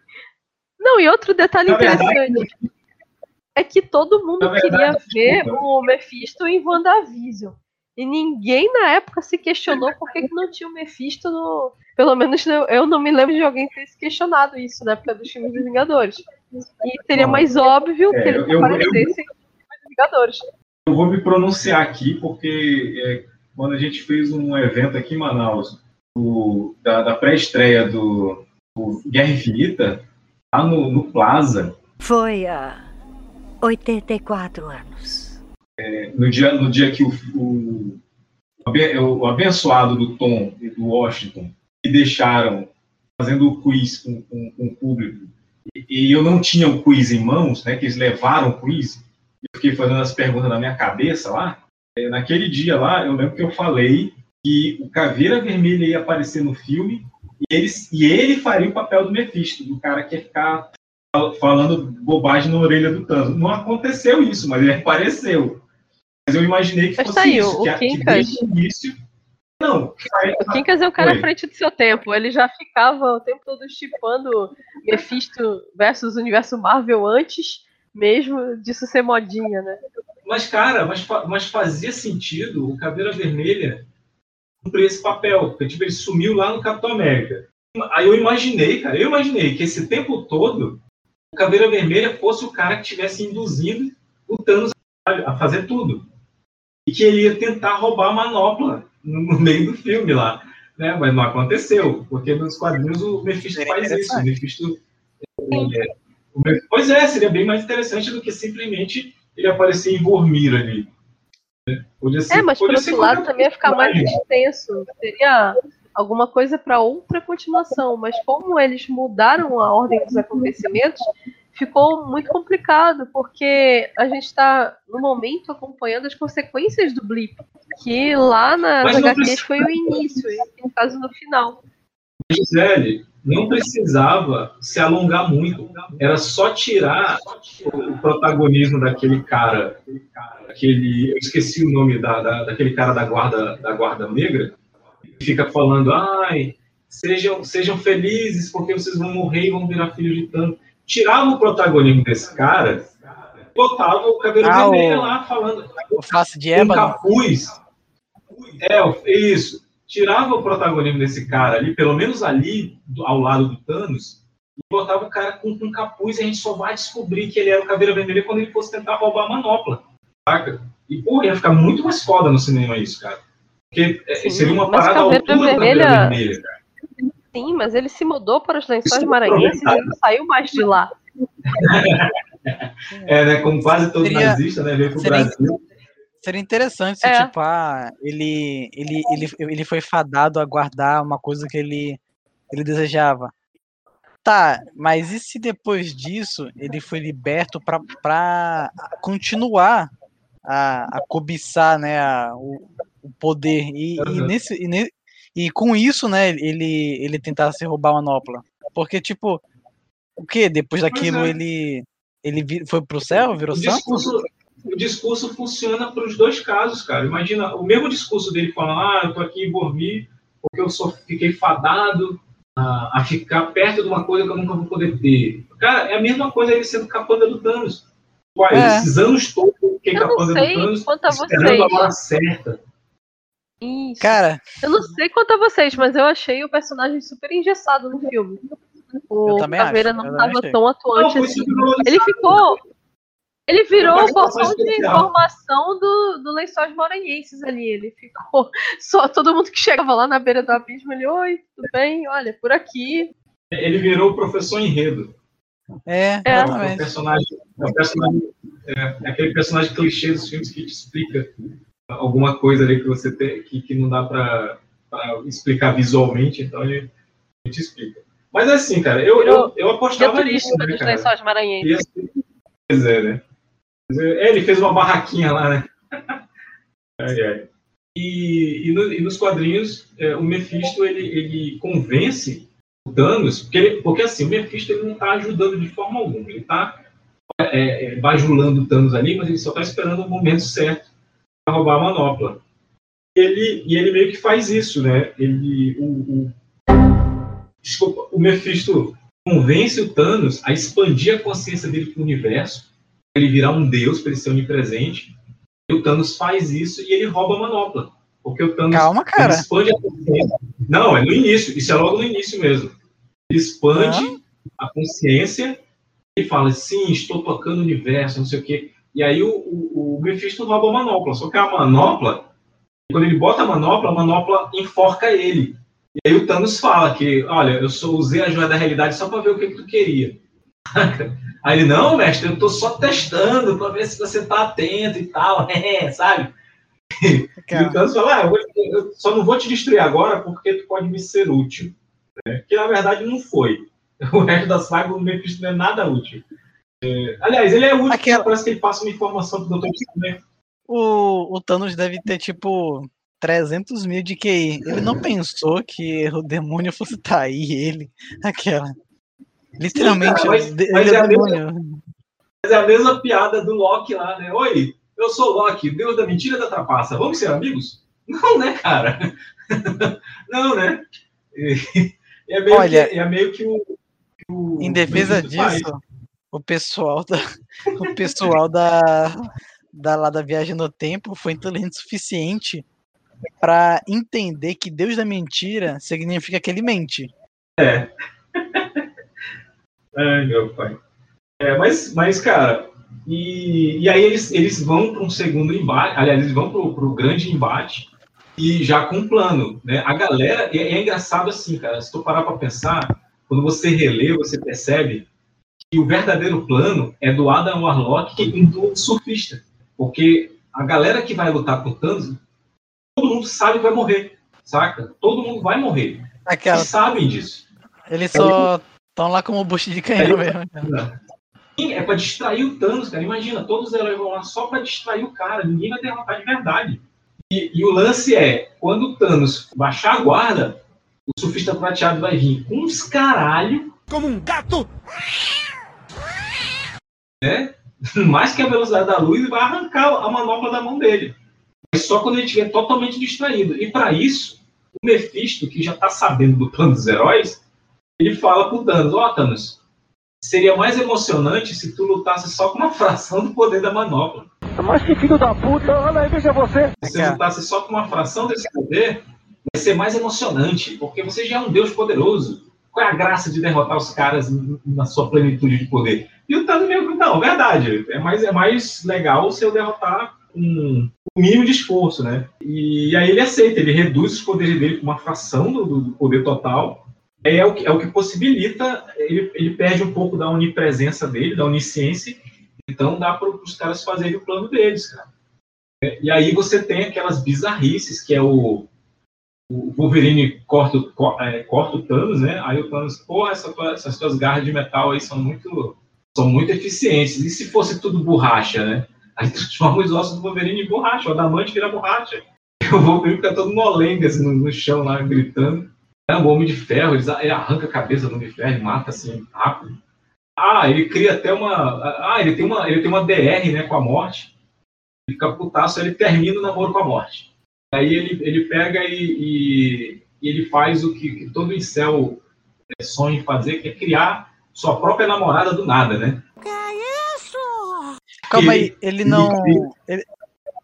Não, e outro detalhe Na verdade, interessante é que todo mundo verdade, queria ver desculpa. o Mephisto em WandaVision. E ninguém na época se questionou por que, que não tinha o Mephisto no. Pelo menos eu eu não me lembro de alguém ter se questionado isso na época dos filmes dos Vingadores. E seria mais óbvio É, que ele eu- eu- aparecesse nos filmes dos Vingadores. Eu vou me pronunciar aqui porque é, quando a gente fez um evento aqui em Manaus, o- da, da pré-estreia do, do Guerra Infinita, lá no, no Plaza, Foi há 84 anos. no dia, no dia que o, o, o abençoado do Tom e do Washington me deixaram fazendo o quiz com, com- com o público, e, e eu não tinha o quiz em mãos, né, que eles levaram o quiz, eu fiquei fazendo as perguntas na minha cabeça lá, é, naquele dia lá, eu lembro que eu falei que o Caveira Vermelha ia aparecer no filme e ele, e ele faria o papel do Mephisto, do cara que ia ficar fal- falando bobagem na orelha do Thanos. Não aconteceu isso, mas ele apareceu. Mas eu imaginei que Mas fosse aí, isso, o que, a- que desde o início... Não, O Quincas é um cara Oi. à frente do seu tempo. Ele já ficava o tempo todo chipando Mephisto versus Universo Marvel antes mesmo disso ser modinha, né? Mas, cara, mas, mas fazia sentido o Caveira Vermelha cumprir esse papel. Porque, tipo, ele sumiu lá no Capitão América. Aí eu imaginei, cara, eu imaginei que esse tempo todo o Caveira Vermelha fosse o cara que estivesse induzindo o Thanos a fazer tudo. E que ele ia tentar roubar a manopla no, meio do filme lá. Né? Mas não aconteceu, porque nos quadrinhos o Mephisto faz isso. O. Mephisto. é, Meph- pois é, seria bem mais interessante do que simplesmente ele aparecer em Vormir ali. né? Podia ser, É, mas por outro lado também ia ficar mais extenso. Seria alguma coisa para outra continuação. Mas como eles mudaram a ordem dos acontecimentos, ficou muito complicado, porque a gente está, no momento, acompanhando as consequências do blip. Que lá nas HQs precisa- foi o início, e no caso no final. Gisele não precisava se alongar muito. Era só tirar o protagonismo daquele cara, aquele, eu esqueci o nome da, da- daquele cara da guarda da guarda negra, que fica falando, ai, sejam, sejam felizes porque vocês vão morrer e vão virar filhos de tanto. Tirava o protagonismo desse cara, botava o cabelo Ah, vermelho lá falando, O face de um ébano. capuz. É, isso. Tirava o protagonismo desse cara ali, pelo menos ali, do- ao lado do Thanos, e botava o cara com, com capuz e a gente só vai descobrir que ele era o Caveira Vermelha quando ele fosse tentar roubar a manopla. Saca? E, pô, ia ficar muito mais foda no cinema isso, cara. Porque é, Sim, seria uma parada altura do Caveira Vermelha- Vermelha, cara. Sim, mas ele se mudou para os lençóis Isso é maranhenses e não saiu mais de lá. É, né? Como quase todo Seria- nazista, né? Veio pro seria- Brasil. Seria interessante se, É. tipo, ah, ele, ele, ele, ele foi fadado a guardar uma coisa que ele, ele desejava. Tá, mas e se depois disso ele foi liberto pra, pra continuar a, a cobiçar né, a- o, o poder? E, e Uhum. nesse, e, ne- e com isso, né, ele, ele tentasse roubar a manopla. Porque, tipo, o que? Depois daquilo é. ele, ele foi pro céu, virou O santo? Discurso, o discurso funciona para os dois casos, cara. Imagina o mesmo discurso dele falando: ah, eu tô aqui em Bormi porque eu só fiquei fadado a, a ficar perto de uma coisa que eu nunca vou poder ter. Cara, é a mesma coisa ele sendo capanga do Thanos. Uai, É. esses anos todos que é Eu não capanga do sei Thanos, quanto a esperando vocês. a hora certa. Isso. Cara, Eu não sei quanto a vocês, mas eu achei o personagem super engessado no filme. O Eu também Caveira acho, não eu estava tão Não, atuante foi assim. Ele ficou. Ele virou o portão participação de especial. informação do, do Lençóis Maranhenses ali. Ele ficou. Só todo mundo que chegava lá na beira do abismo, ele, oi, tudo bem? Olha, por aqui. Ele virou o professor Enredo. é, É. É um exatamente. personagem, é um personagem, é, é aquele personagem clichê dos filmes que te explica alguma coisa ali que você tem, que, que não dá pra, pra explicar visualmente, então ele, ele te explica. Mas assim, cara, eu, eu, eu Guia apostava nisso, né, dos cara? Lençóis Maranhenses. Ser- Pois é, né? É, Ele fez uma barraquinha lá, né? Ai, ai. E, e, no- e nos quadrinhos, é, o Mephisto ele, ele convence o Thanos, porque, ele- porque assim, o Mephisto ele não está ajudando de forma alguma, ele está é, é, bajulando o Thanos ali, mas ele só está esperando o momento certo para roubar a manopla. E ele, e ele meio que faz isso, né? Ele, o, o, desculpa, o Mephisto convence o Thanos a expandir a consciência dele para o universo, ele virar um deus, para ele ser onipresente. E o Thanos faz isso e ele rouba a manopla. Porque o Thanos Calma, cara. expande a consciência. Não, é no início. Isso é logo no início mesmo. Ele expande a consciência e fala, sim, estou tocando o universo, não sei o quê. E aí o, o, o Mephisto rouba a manopla. Só que a manopla, quando ele bota a manopla, a manopla enforca ele. E aí o Thanos fala que, olha, eu só usei a joia da realidade só para ver o que, que tu queria. Aí ele, não, mestre, eu tô só testando para ver se você tá atento e tal, é, sabe? E Cara, o Thanos fala, ah, eu, vou- eu só não vou te destruir agora porque tu pode me ser útil. né? Que na verdade não foi. O resto da saga, o Mephisto não é nada útil. É, aliás, ele é útil, Aquela- parece que ele passa uma informação pro Dr. Stone. o, o Thanos deve ter, tipo, 300 mil de QI. Ele não pensou que o demônio fosse trair ele. Aquela. Literalmente, cara, mas- de- mas ele é é a demônio. Mas é a mesma piada do Loki lá, né? Oi, eu sou o Loki, deus da mentira da trapaça. Vamos ser amigos? Não, né, cara? não, né? É meio, Olha, que, é meio que o. o Em defesa disso, o pessoal da, o pessoal da, da lá da viagem no tempo foi inteligente o suficiente para entender que Deus da mentira significa que ele mente. Ai, meu pai. É, mas, mas, cara, e, e aí eles, eles vão para um segundo embate, aliás, eles vão para o grande embate e já com um plano, né? A galera, é, é engraçado assim, cara, se tu parar para pensar, quando você relê, você percebe que o verdadeiro plano é do Adam Warlock e do surfista, porque a galera que vai lutar com o Thanos, todo mundo sabe que vai morrer, saca? Todo mundo vai morrer. Aquela, Eles sabem disso. eles só estão lá como bucho de canhão mesmo. Sim, é pra distrair o Thanos, cara. Imagina, todos os heróis vão lá só pra distrair o cara. Ninguém vai derrotar de verdade. E, e o lance é, quando o Thanos baixar a guarda, o surfista prateado vai vir com uns caralho, Como um gato! mais que a velocidade da luz, e vai arrancar a manopla da mão dele. Mas só quando ele estiver totalmente distraído. E pra isso, o Mephisto, que já tá sabendo do plano dos heróis, ele fala pro Thanos, ó Thanos, seria mais emocionante se tu lutasse só com uma fração do poder da manopla. Mas que filho da puta! Olha aí, veja você! Se você lutasse só com uma fração desse poder, vai ser mais emocionante, porque você já é um deus poderoso. Qual é a graça de derrotar os caras na sua plenitude de poder? E o Thanos meio que, não, verdade, é mais, é mais legal se eu derrotar com um mínimo de esforço, né? E, aí ele aceita, ele reduz os poderes dele com uma fração do, do poder total, é o que, é o que possibilita, ele, ele perde um pouco da onipresença dele, da onisciência, então dá para os caras fazerem o plano deles, cara. E aí você tem aquelas bizarrices, que é o, o Wolverine corta, é, corta o Thanos, né? Aí o Thanos, porra, essa essas tuas garras de metal aí são muito, são muito eficientes. E se fosse tudo borracha, né? Aí transforma os ossos do Wolverine em borracha, o adamante vira borracha. O Wolverine fica todo molenga assim, no, no chão lá, gritando. É o Homem de Ferro, ele, arranca a cabeça do Homem de Ferro e mata assim, rápido. Ah, ele cria até uma. Ah, ele tem uma, ele tem uma DR né, com a morte. Ele fica putaço, ele termina o namoro com a morte. Aí ele, ele pega e, e- e ele faz o que, que todo incel sonha em fazer, que é criar sua própria namorada do nada, né? Calma Ele- aí, ele não. Ele,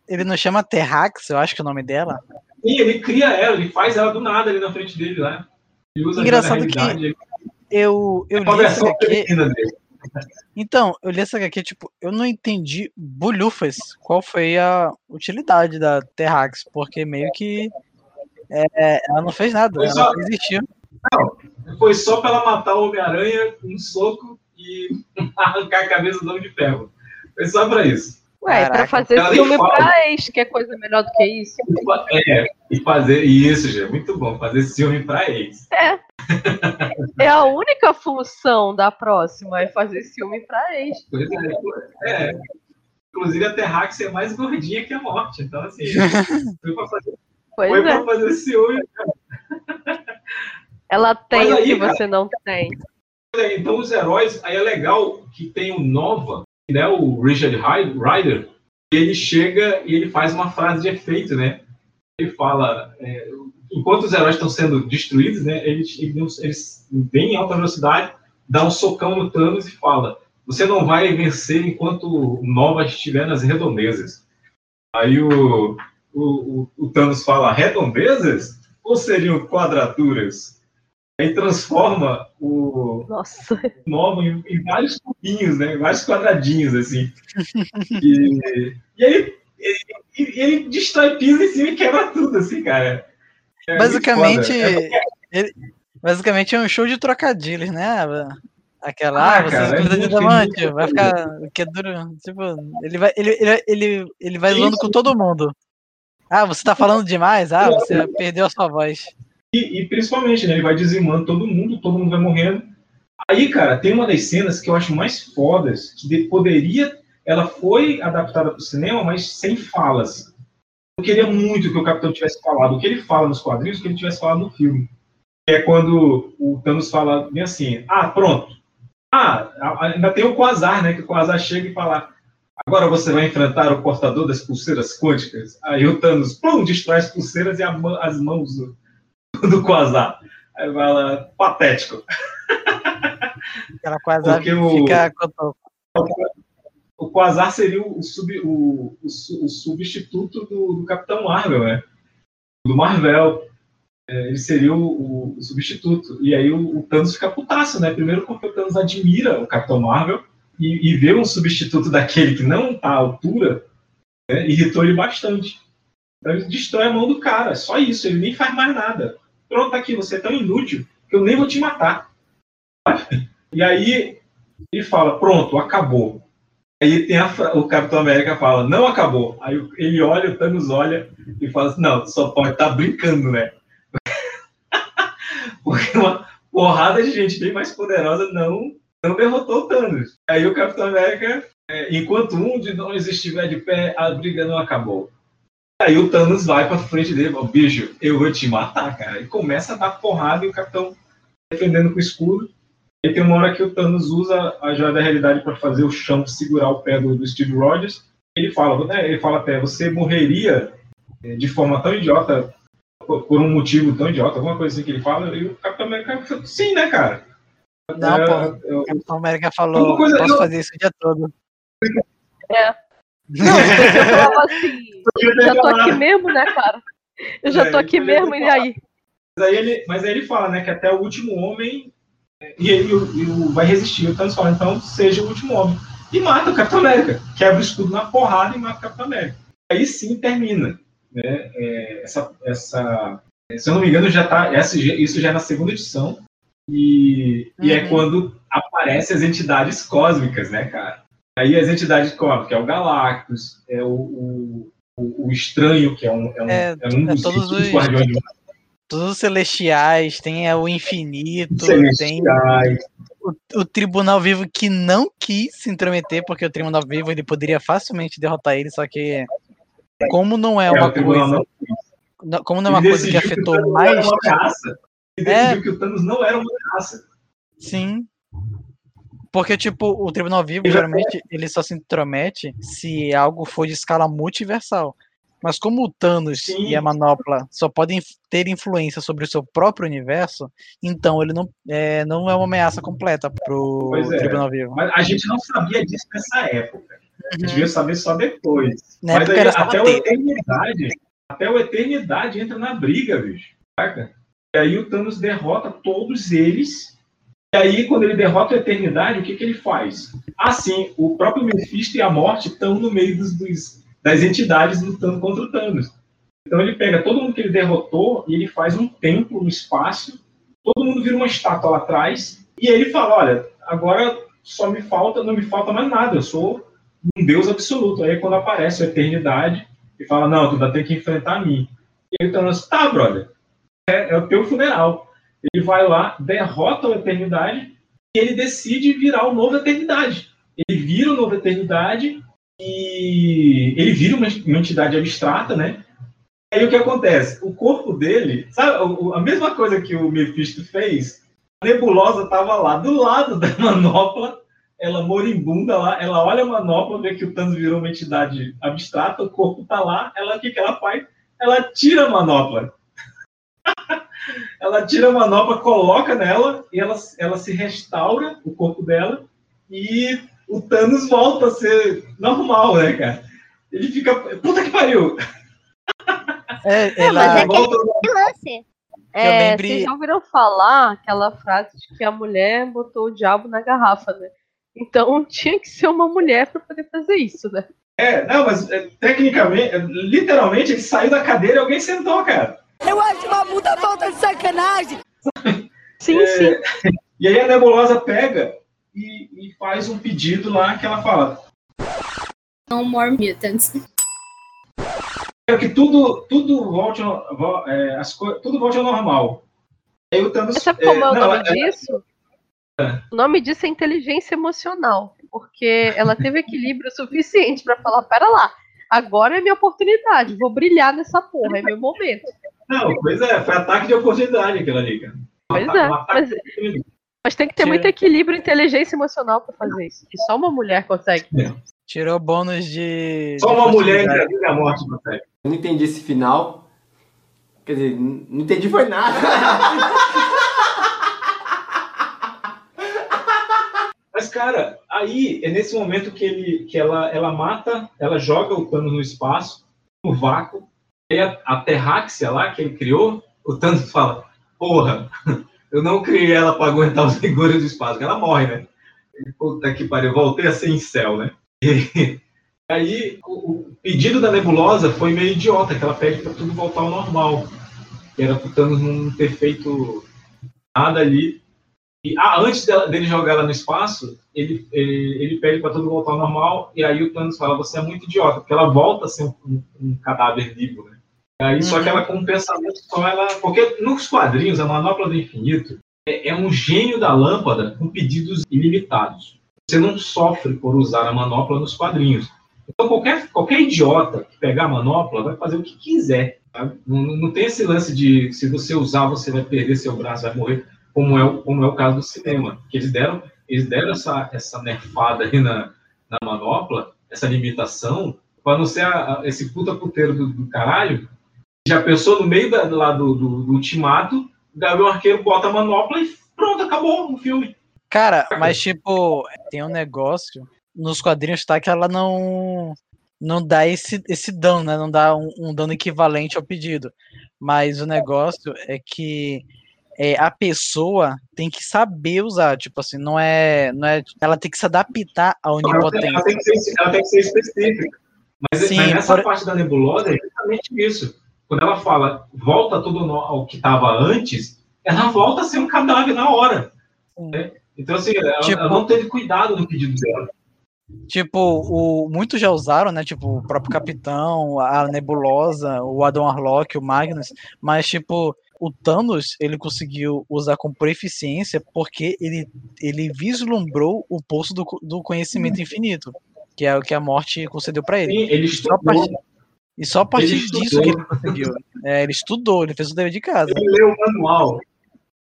ele não chama Terrax, eu acho que é o nome dela. E ele cria ela, ele faz ela do nada ali na frente dele lá. Ele usa Engraçado ele- Eu, eu é li essa HQ. Então, eu li essa HQ, tipo, eu não entendi bolhufas qual foi a utilidade da Terrax, porque meio que é, ela não fez nada, Foi ela só- existiu. Foi só pra ela matar o Homem-Aranha com um soco e arrancar a cabeça do Homem de Ferro. Foi só pra isso. Ué, pra Caraca, fazer ela filme fala. pra ex, que é coisa melhor do que isso. É, e fazer isso, gente, muito bom. Fazer esse filme pra eles. É a única função da próxima, é fazer filme pra ex. Pois é, é. Inclusive a Terrax é mais gordinha que a morte. Então, assim, foi pra fazer, Pois foi é. pra fazer esse filme. Ela tem Mas o aí, que cara- você não tem. É, Então, os heróis, aí é legal que tem o Nova, né, o Richard Rider, ele chega e ele faz uma frase de efeito, né? Ele fala, é, enquanto os heróis estão sendo destruídos, né, eles, eles, eles vêm em alta velocidade, dá um socão no Thanos e fala, você não vai vencer enquanto Nova estiver nas redondezas. Aí o, o, o, o Thanos fala, redondezas? Ou seriam quadraturas? Aí transforma o, Nossa. novo em, em vários cubinhos, né? Vários quadradinhos, assim. E, e aí ele, ele, ele destrói, pisa em cima e quebra tudo, assim, cara. É Basicamente. É, ele- basicamente é um show de trocadilhos, né? Aquela, Ah, ah, você cara, é de diamante, vai ficar. Que é duro. Tipo, ele vai, ele, ele, ele, ele vai zoando com todo mundo. Ah, você tá falando demais? Ah, você perdeu a sua voz. E, e principalmente, né? Ele vai dizimando todo mundo, todo mundo vai morrendo. Aí, cara, tem uma das cenas que eu acho mais fodas, que de- poderia. Ela foi adaptada para o cinema, mas sem falas. Eu queria muito que o Capitão tivesse falado o que ele fala nos quadrinhos, que ele tivesse falado no filme. É quando o Thanos fala bem assim: ah, pronto. Ah, ainda tem o Quasar, né? Que o Quasar chega e fala: agora você vai enfrentar o portador das pulseiras quânticas. Aí o Thanos, pum, destrói as pulseiras e a as mãos do Quasar. Aí fala, patético. Ela quase Porque o- fica. cotoco. O Quasar seria o, sub- o- o o substituto do, do Capitão Marvel, né? Do Marvel. É, ele seria o, o- o substituto. E aí o, o Thanos fica putaço, né? Primeiro porque o Thanos admira o Capitão Marvel e, e ver um substituto daquele que não tá à altura né, irritou ele bastante. Então ele destrói a mão do cara, só isso, ele nem faz mais nada. Pronto, tá aqui, você é tão inútil que eu nem vou te matar. E aí ele fala, pronto, acabou. Aí tem a o Capitão América fala, não acabou. Aí ele olha, o Thanos olha e fala assim, não, só pode estar brincando, né? Porque uma porrada de gente bem mais poderosa não, não derrotou o Thanos. Aí o Capitão América, é, enquanto um de nós estiver de pé, a briga não acabou. Aí o Thanos vai pra frente dele e fala, bicho, eu vou te matar, cara. E começa a dar porrada e o Capitão defendendo com o escudo. E tem uma hora que o Thanos usa a joia da realidade para fazer o chão segurar o pé do, do Steve Rogers. Ele fala, né, ele fala até, você morreria eh, de forma tão idiota, por, um motivo tão idiota, alguma coisa assim que ele fala, e o Capitão América fala, sim, né, cara? Não, É, pô. eu- O Capitão América falou, coisa- posso eu- fazer isso o dia todo. Não, eu falava assim, já tô aqui mesmo, né, cara? Eu já tô É, aqui eu ia mesmo, e aí? Mas aí ele, mas aí ele fala, né, que até o último homem e ele e o- vai resistir. O Thanos fala, então seja o último homem. E mata o Capitão América. Quebra o escudo na porrada e mata o Capitão América. Aí sim termina. Né, é, essa, essa, se eu não me engano, já tá, essa, isso já é na segunda edição. E, e é Uhum. quando aparecem as entidades cósmicas, né, cara? Aí as entidades cósmicas, que é o Galactus, é o, o, o- o Estranho, que é um, é um, É, é um é dos, todos dos os- guardiões do Todos os celestiais, tem é, o infinito, tem Celestiais. o, o tribunal vivo que não quis se intrometer, porque o tribunal vivo ele poderia facilmente derrotar ele, só que como não é É, uma coisa, não como não é uma coisa que afetou era mais. Ele É. decidiu que o Thanos não era uma ameaça. sim. Porque, tipo, o Tribunal Vivo, geralmente, ele só se intromete se algo for de escala multiversal. Mas como o Thanos Sim. e a Manopla só podem ter influência sobre o seu próprio universo, então ele não é, não é uma ameaça completa pro Pois é. Tribunal Vivo. Mas a gente não sabia disso nessa época. A gente Uhum. veio saber só depois. Na Mas aí, até o. Eternidade, até o Eternidade entra na briga, bicho. Saca? E aí o Thanos derrota todos eles. E aí, quando ele derrota a Eternidade, o que, que ele faz? Assim, o próprio Mephisto e a Morte estão no meio dos, dos- das entidades lutando contra o Thanos. Então ele pega todo mundo que ele derrotou e ele faz um templo no espaço. Todo mundo vira uma estátua lá atrás. E ele fala: Olha, agora só me falta, não me falta mais nada. Eu sou um Deus absoluto. Aí quando aparece a eternidade e fala: Não, tu vai ter que enfrentar a mim. E aí o Thanos, tá, brother, é, é o teu funeral. Ele vai lá, derrota a eternidade e ele decide virar o novo eternidade. Ele vira o novo eternidade e ele vira uma, uma entidade abstrata, né? Aí o que acontece? O corpo dele, sabe, a mesma coisa que o Mephisto fez, a nebulosa tava lá do lado da manopla, ela moribunda lá, ela olha a manopla, vê que o Thanos virou uma entidade abstrata, o corpo tá lá, ela o que, que ela faz? Ela tira a manopla. Ela tira a manopla, coloca nela e ela, ela se restaura, o corpo dela, e o Thanos volta a ser normal, né, cara? Ele fica. Puta que pariu! É, ela, mas é Que lance? É, Vocês já ouviram falar aquela frase de que a mulher botou o diabo na garrafa, né? Então tinha que ser uma mulher para poder fazer isso, né? É, não, mas é, tecnicamente, literalmente, ele saiu da cadeira e alguém sentou, cara. Eu acho uma puta falta de sacanagem. Sim, É, sim. E aí a nebulosa pega e, e faz um pedido lá que ela fala: No more mutants. quero que tudo, tudo volte, ao- vo- é, as co- tudo volte ao normal. Aí o Thanos. Mas sabe como é, o não, nome é- disso? O nome disso é inteligência emocional. Porque ela teve equilíbrio suficiente para falar: pera lá, agora é minha oportunidade, vou brilhar nessa porra, é meu momento. Não, pois é, foi ataque de oportunidade aquilo ali, cara. Um Pois ataque- é, um mas- de. Mas tem que ter Tira. muito equilíbrio e inteligência emocional para fazer isso. E só uma mulher consegue. tirou bônus de. Só de uma mulher entre a vida e a morte consegue. Eu não entendi esse final. Quer dizer, não entendi foi nada. Mas, cara, aí é nesse momento que, ele, que ela, ela mata, ela joga o Thanos no espaço, no vácuo, a, a Terráxia lá que ele criou, o Thanos fala: Porra, eu não criei ela para aguentar os rigores do espaço, ela morre, né? E, Puta que pariu, voltei a ser em céu, né? E aí o, o pedido da nebulosa foi meio idiota, que ela pede para tudo voltar ao normal. Que era pro Thanos não ter feito nada ali e, ah, antes dela- dele jogar ela no espaço, ele, ele, ele pede para tudo voltar ao normal, e aí o Thanos fala, você é muito idiota, porque ela volta a ser um, um- um cadáver vivo, né? Aí, Só que ela com um pensamento só, ela... Porque nos quadrinhos, a Manopla do Infinito é, é um gênio da lâmpada com pedidos ilimitados. Você não sofre por usar a manopla nos quadrinhos. Então, qualquer, qualquer idiota que pegar a manopla vai fazer o que quiser. sabe? Não, não- não tem esse lance de se você usar, você vai perder seu braço, vai morrer como é, o- como é o caso do cinema. Que eles deram, eles deram essa, essa nerfada aí na, na manopla, essa limitação, para não ser a- a- esse puta puteiro do, do caralho. Já pensou no meio da, lá do, do, do ultimato, o Gavião Arqueiro bota a manopla e pronto, acabou o filme. Cara, mas tipo, tem um negócio nos quadrinhos, tá? Que ela não não dá esse, esse dano, né? Não dá um, um dano equivalente ao pedido. Mas o negócio é que é, a pessoa tem que saber usar, tipo assim, não é, não é. Ela tem que se adaptar à Ela tem, onipotência. ela tem que ser, ela tem que ser específica. Mas, Sim, mas nessa por- parte da nebulosa é justamente isso. Quando ela fala volta tudo no- ao que estava antes, ela volta a ser um cadáver na hora. né? Então, assim, ela, Tipo- ela não teve cuidado no pedido dela. Tipo, o, muitos já usaram, né? Tipo, o próprio Capitão, a Nebulosa, o Adam Warlock, o Magnus, mas, tipo, o Thanos, ele conseguiu usar com proficiência porque ele, ele vislumbrou o poço do, do conhecimento infinito, que é o que a morte concedeu pra ele. Sim, ele estudou, partir, e só a partir Ele disso estudou. que ele conseguiu. É, ele estudou, ele fez o dever de casa. ele leu o manual.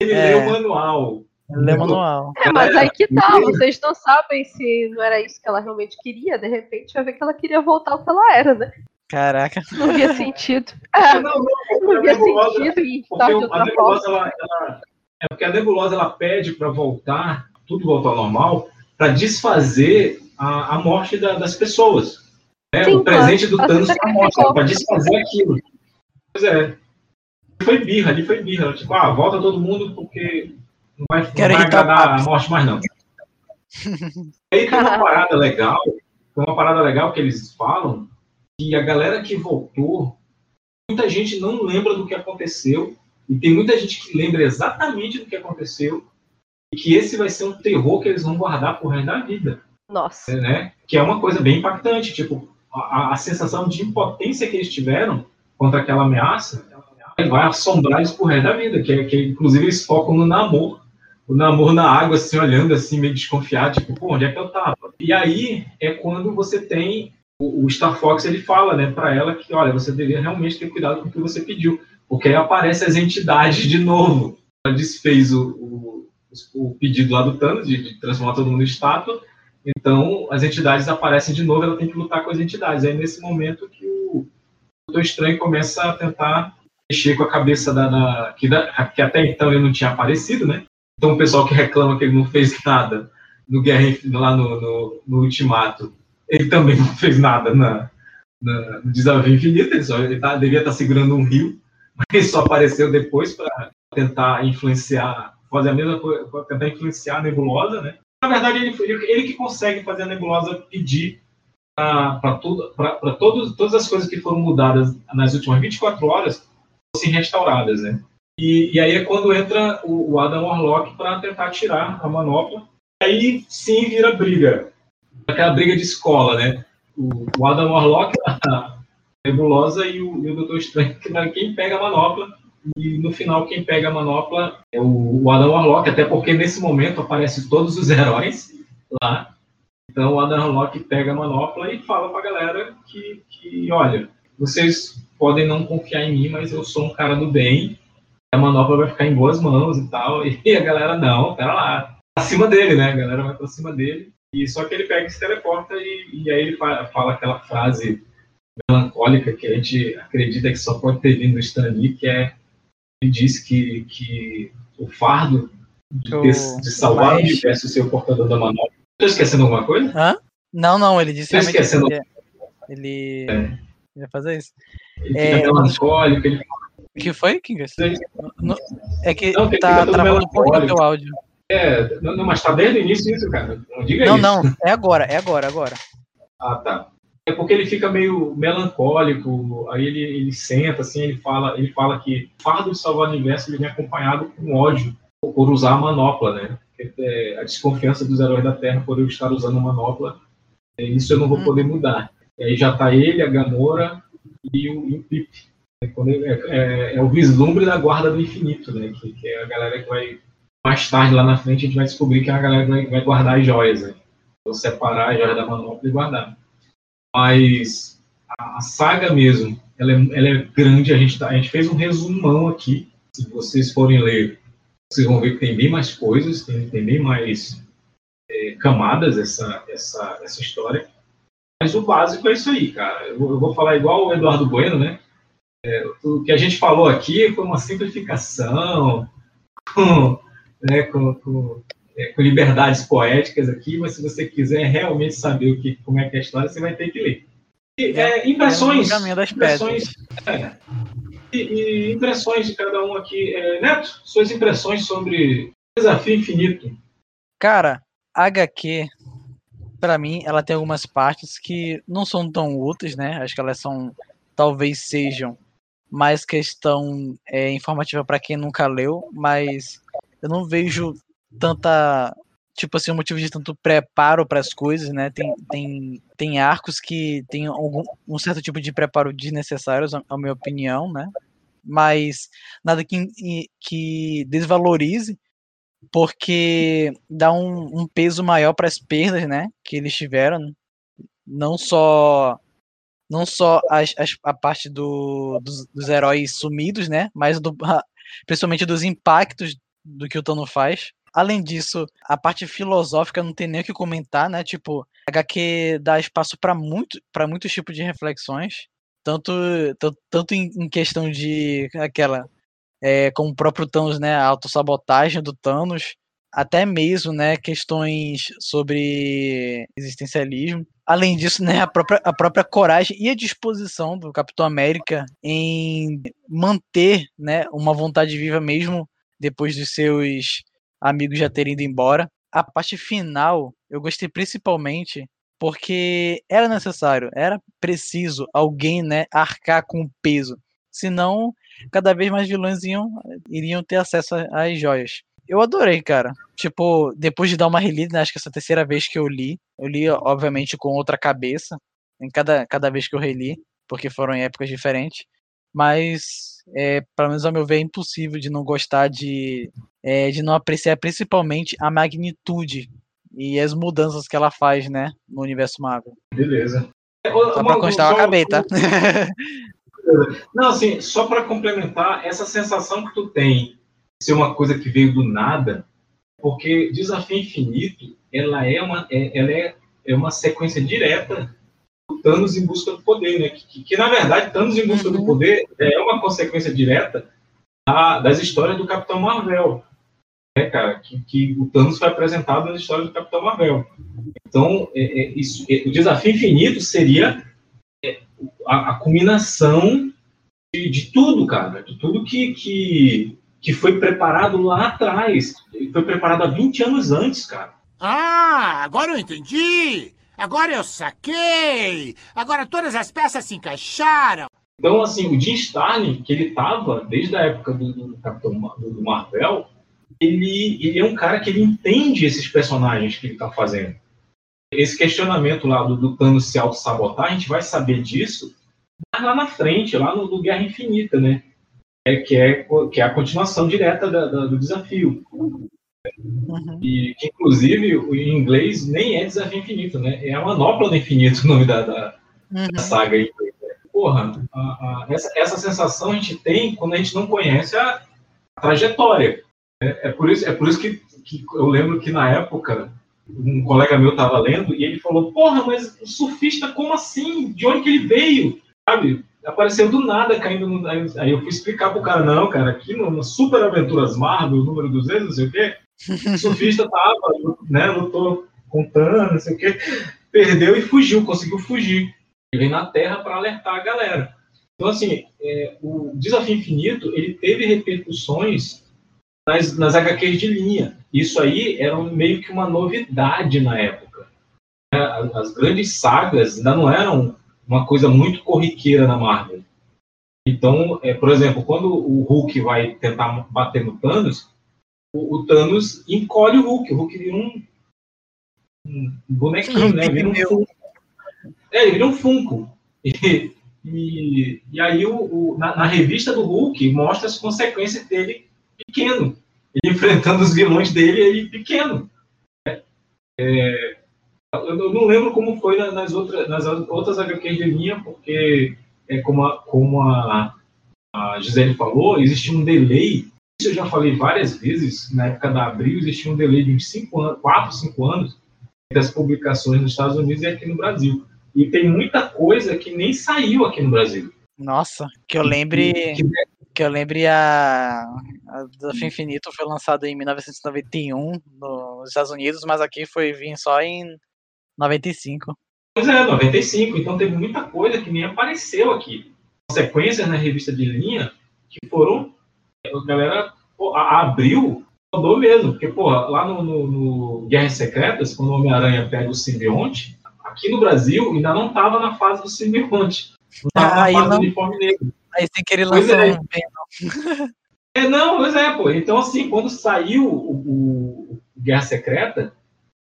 Ele É. leu o manual. Ele leu o manual. É, mas aí que tá, vocês não sabem se não era isso que ela realmente queria, de repente vai ver que ela queria voltar ao que ela era, né? Caraca. Não via sentido. Não, não, Não a via nebulosa, sentido estar de a outra nebulosa, ela, ela- é porque a nebulosa ela pede para voltar, tudo voltar ao normal, para desfazer a, a morte da- das pessoas. Né? Sim, o presente do. Thanos Ela foi a morte, sacrificou. para desfazer aquilo. Pois é. Foi birra, ali foi birra. Tipo, ah, volta todo mundo porque não vai, não vai agradar a morte mais não. Aí tem uma parada legal, tem uma parada legal que eles falam, que a galera que voltou, muita gente não lembra do que aconteceu, e tem muita gente que lembra exatamente do que aconteceu, e que esse vai ser um terror que eles vão guardar pro resto da vida, Nossa. né? Que é uma coisa bem impactante, tipo, a, a sensação de impotência que eles tiveram contra aquela ameaça vai assombrar eles pro resto da vida, que, é, que inclusive eles focam no namoro, o namoro na água, assim, olhando assim, meio desconfiado, tipo, pô, onde é que eu tava? E aí é quando você tem o, o Star Fox, ele fala, né, pra ela que, olha, você deveria realmente ter cuidado com o que você pediu, porque aí aparecem as entidades de novo. Ela desfez o, o, o pedido lá do Thanos de, de transformar todo mundo em estátua, então as entidades aparecem de novo, ela tem que lutar com as entidades. Aí nesse momento que o Doutor Estranho começa a tentar mexer com a cabeça da, da- que, da- que até então ele não tinha aparecido, né? Então o pessoal que reclama que ele não fez nada no Guerra lá no, no, no Ultimato, ele também não fez nada na, na- no Desafio Infinito, ele, só, ele tá- devia estar segurando um rio, mas só apareceu depois para tentar influenciar, fazer a mesma coisa, tentar influenciar a nebulosa, né? Na verdade, ele, ele, ele que consegue fazer a nebulosa pedir para todas as coisas que foram mudadas nas últimas 24 horas fossem restauradas, né? E, e aí é quando entra o, o Adam Warlock para tentar tirar a manopla. Aí sim vira briga. Aquela briga de escola, né? O, o Adam Warlock, a Nebulosa e o, e o Doutor Estranho, quem pega a manopla. E no final, quem pega a manopla é o, o Adam Warlock, até porque nesse momento aparecem todos os heróis lá. Então o Adam Warlock pega a manopla e fala pra galera que, que olha, vocês podem não confiar em mim, mas eu sou um cara do bem, a manopla vai ficar em boas mãos e tal. E a galera, não, pera lá. Acima dele, né? A galera vai pra cima dele. E só que ele pega e se teleporta e, e aí ele fa- fala aquela frase melancólica que a gente acredita que só pode ter vindo do Stan Lee, que é ele diz que, que o fardo de, O- de salvar o universo ser o portador da manopla. Tô esquecendo alguma coisa? Hã? Não, não, ele disse realmente que esquecendo. ele, ele, ele ia fazer isso. Ele É, fica melancólico, ele que foi, Kingas? No- É que Não, tá travando um pouquinho o teu áudio. é. Não, não, mas tá desde o início isso, cara. Não diga Não, isso. não, é agora, é agora, agora. Ah, tá. É porque ele fica meio melancólico, aí ele, ele senta, assim, ele fala, ele fala que o fardo de salvar o universo ele vem acompanhado com ódio por- usar a manopla, né? É, a desconfiança dos heróis da Terra por eu estar usando a manopla, é, isso eu não vou Hum. poder mudar. E aí já tá ele, a Gamora e o, e o Pip. É, é- é- é o vislumbre da guarda do infinito, né? Que, que é a galera que vai mais tarde lá na frente a gente vai descobrir que é a galera que vai, vai guardar as joias, né? Vou separar as joias da manopla e guardar mas a, saga mesmo, ela é, ela é grande. A gente, tá- a gente fez um resumão aqui. Se vocês forem ler, vocês vão ver que tem bem mais coisas, tem, tem bem mais é, camadas essa, essa, essa história. Mas o básico é isso aí, cara. Eu, vou- eu vou falar igual o Eduardo Bueno, né? É, o que a gente falou aqui foi uma simplificação, com, né, com, com, é, com liberdades poéticas aqui, mas se você quiser realmente saber o que, como é que é a história, você vai ter que ler. E, é, impressões. É caminho das impressões é, e, e impressões de cada um aqui. É, Neto, suas impressões sobre Desafio Infinito. Cara, HQ, pra mim, ela tem algumas partes que não são tão úteis, né? Acho que elas são, talvez sejam mais questão é, informativa pra quem nunca leu, mas eu não vejo tanta, tipo assim, um motivo de tanto preparo para as coisas, né? Tem, tem, tem arcos que tem algum, um certo tipo de preparo desnecessários, na minha opinião, né? Mas nada que, que desvalorize porque dá um, um peso maior para as perdas, né, que eles tiveram, não só não só as, as- a parte do, dos, dos heróis sumidos, né, mas do, principalmente dos impactos do que o Thanos faz. Além disso, a parte filosófica não tem nem o que comentar, né? Tipo, HQ dá espaço para muito, para muitos tipos de reflexões. tanto, tanto, em questão de aquela, é, como o próprio Thanos, né, a autossabotagem do Thanos, até mesmo, né, questões sobre existencialismo. Além disso, né, a própria, a própria coragem e a disposição do Capitão América em manter, né, uma vontade viva mesmo depois dos seus amigos já terem ido embora. A parte final, eu gostei principalmente porque era necessário, era preciso alguém, né, arcar com o peso. Senão, cada vez mais vilões iam, iriam ter acesso às joias. Eu adorei, cara. Tipo, depois de dar uma relida, né, acho que essa terceira vez que eu li, eu li, obviamente, com outra cabeça, em cada, cada vez que eu reli, porque foram em épocas diferentes. Mas, é, pelo menos ao meu ver, é impossível de não gostar de, é, de não apreciar principalmente a magnitude e as mudanças que ela faz, né, no universo Marvel. Beleza. Só pra constar, eu acabei, tá? Não, assim, só para complementar, essa sensação que tu tem de ser uma coisa que veio do nada, porque Desafio Infinito, ela é uma, é, ela é, é uma sequência direta Thanos em busca do poder, né? Que, que, que na verdade, Thanos em busca Uhum. do poder é uma consequência direta da- das histórias do Capitão Marvel. Né, cara? Que, que o Thanos foi apresentado nas histórias do Capitão Marvel. Então, é, é, isso, é, o Desafio Infinito seria é, a, a culminação de, de tudo, cara, de tudo que, que, que foi preparado lá atrás. Foi preparado há 20 anos antes, cara. Ah, agora eu entendi! Agora eu saquei! Agora todas as peças se encaixaram! Então, assim, o Jim Starlin, que ele estava desde a época do, do Capitão do, do Marvel, ele, ele é um cara que ele entende esses personagens que ele está fazendo. Esse questionamento lá do, do Thanos se auto-sabotar, a gente vai saber disso lá na frente, lá no, no Guerra Infinita, né? É, que, é, que é a continuação direta da- da- do desafio. Uhum. E que, inclusive, o- em inglês nem é Desafio Infinito, né? É a Manopla do Infinito o nome da, da, Uhum. da saga aí. Porra, a- a- essa, essa sensação a gente tem quando a gente não conhece a trajetória. É, é por isso, é por isso que, que eu lembro que na época um colega meu estava lendo e ele falou: Porra, mas o surfista, como assim? De onde que ele veio? Sabe? Apareceu do nada caindo no. Aí aí eu fui explicar pro cara: Não, cara, aqui no, no Super Aventuras Marvel, número 200, não sei o quê, o surfista tava, né, lutou com Thanos, não sei o quê, perdeu e fugiu, conseguiu fugir. Ele veio na Terra para alertar a galera. Então, assim, é, o Desafio Infinito, ele teve repercussões nas, nas HQs de linha. Isso aí era um- meio que uma novidade na época. As, as grandes sagas ainda não eram uma coisa muito corriqueira na Marvel. Então, é, por exemplo, quando o Hulk vai tentar bater no Thanos, o, o Thanos encolhe o Hulk. O Hulk vira um, um bonequinho, né? Vira um. Funko. É, ele vira um Funko. E, e, e aí, o, o- na, na revista do Hulk, mostra as consequências dele pequeno. Ele enfrentando os vilões dele, ele pequeno. É, é, eu não lembro como foi na- nas outras, nas outras HQs de linha, porque, é, como, a, como a, a Gisele falou, existia um delay. Isso eu já falei várias vezes. Na época da Abril, existia um delay de uns 5 anos, 4, 5 anos entre as publicações nos Estados Unidos e aqui no Brasil. E tem muita coisa que nem saiu aqui no Brasil. Nossa, que eu lembre. Que- Que eu lembre a, a Desafio Infinito foi lançado em 1991 nos Estados Unidos, mas aqui foi vir só em 95. Pois é, 95. Então teve muita coisa que nem apareceu aqui. Sequências na revista de linha que foram. A galera. Pô, a a Abril rodou mesmo. Porque, pô, lá no, no, no Guerras Secretas, quando o Homem-Aranha pega o simbionte, aqui no Brasil ainda não estava na fase do simbionte. Não estava na Ah, aí fase não- do uniforme negro. Aí sem querer lançar é. um bem, É, não, pois é, pô. Então, assim, quando saiu o, o- Guerra Secreta,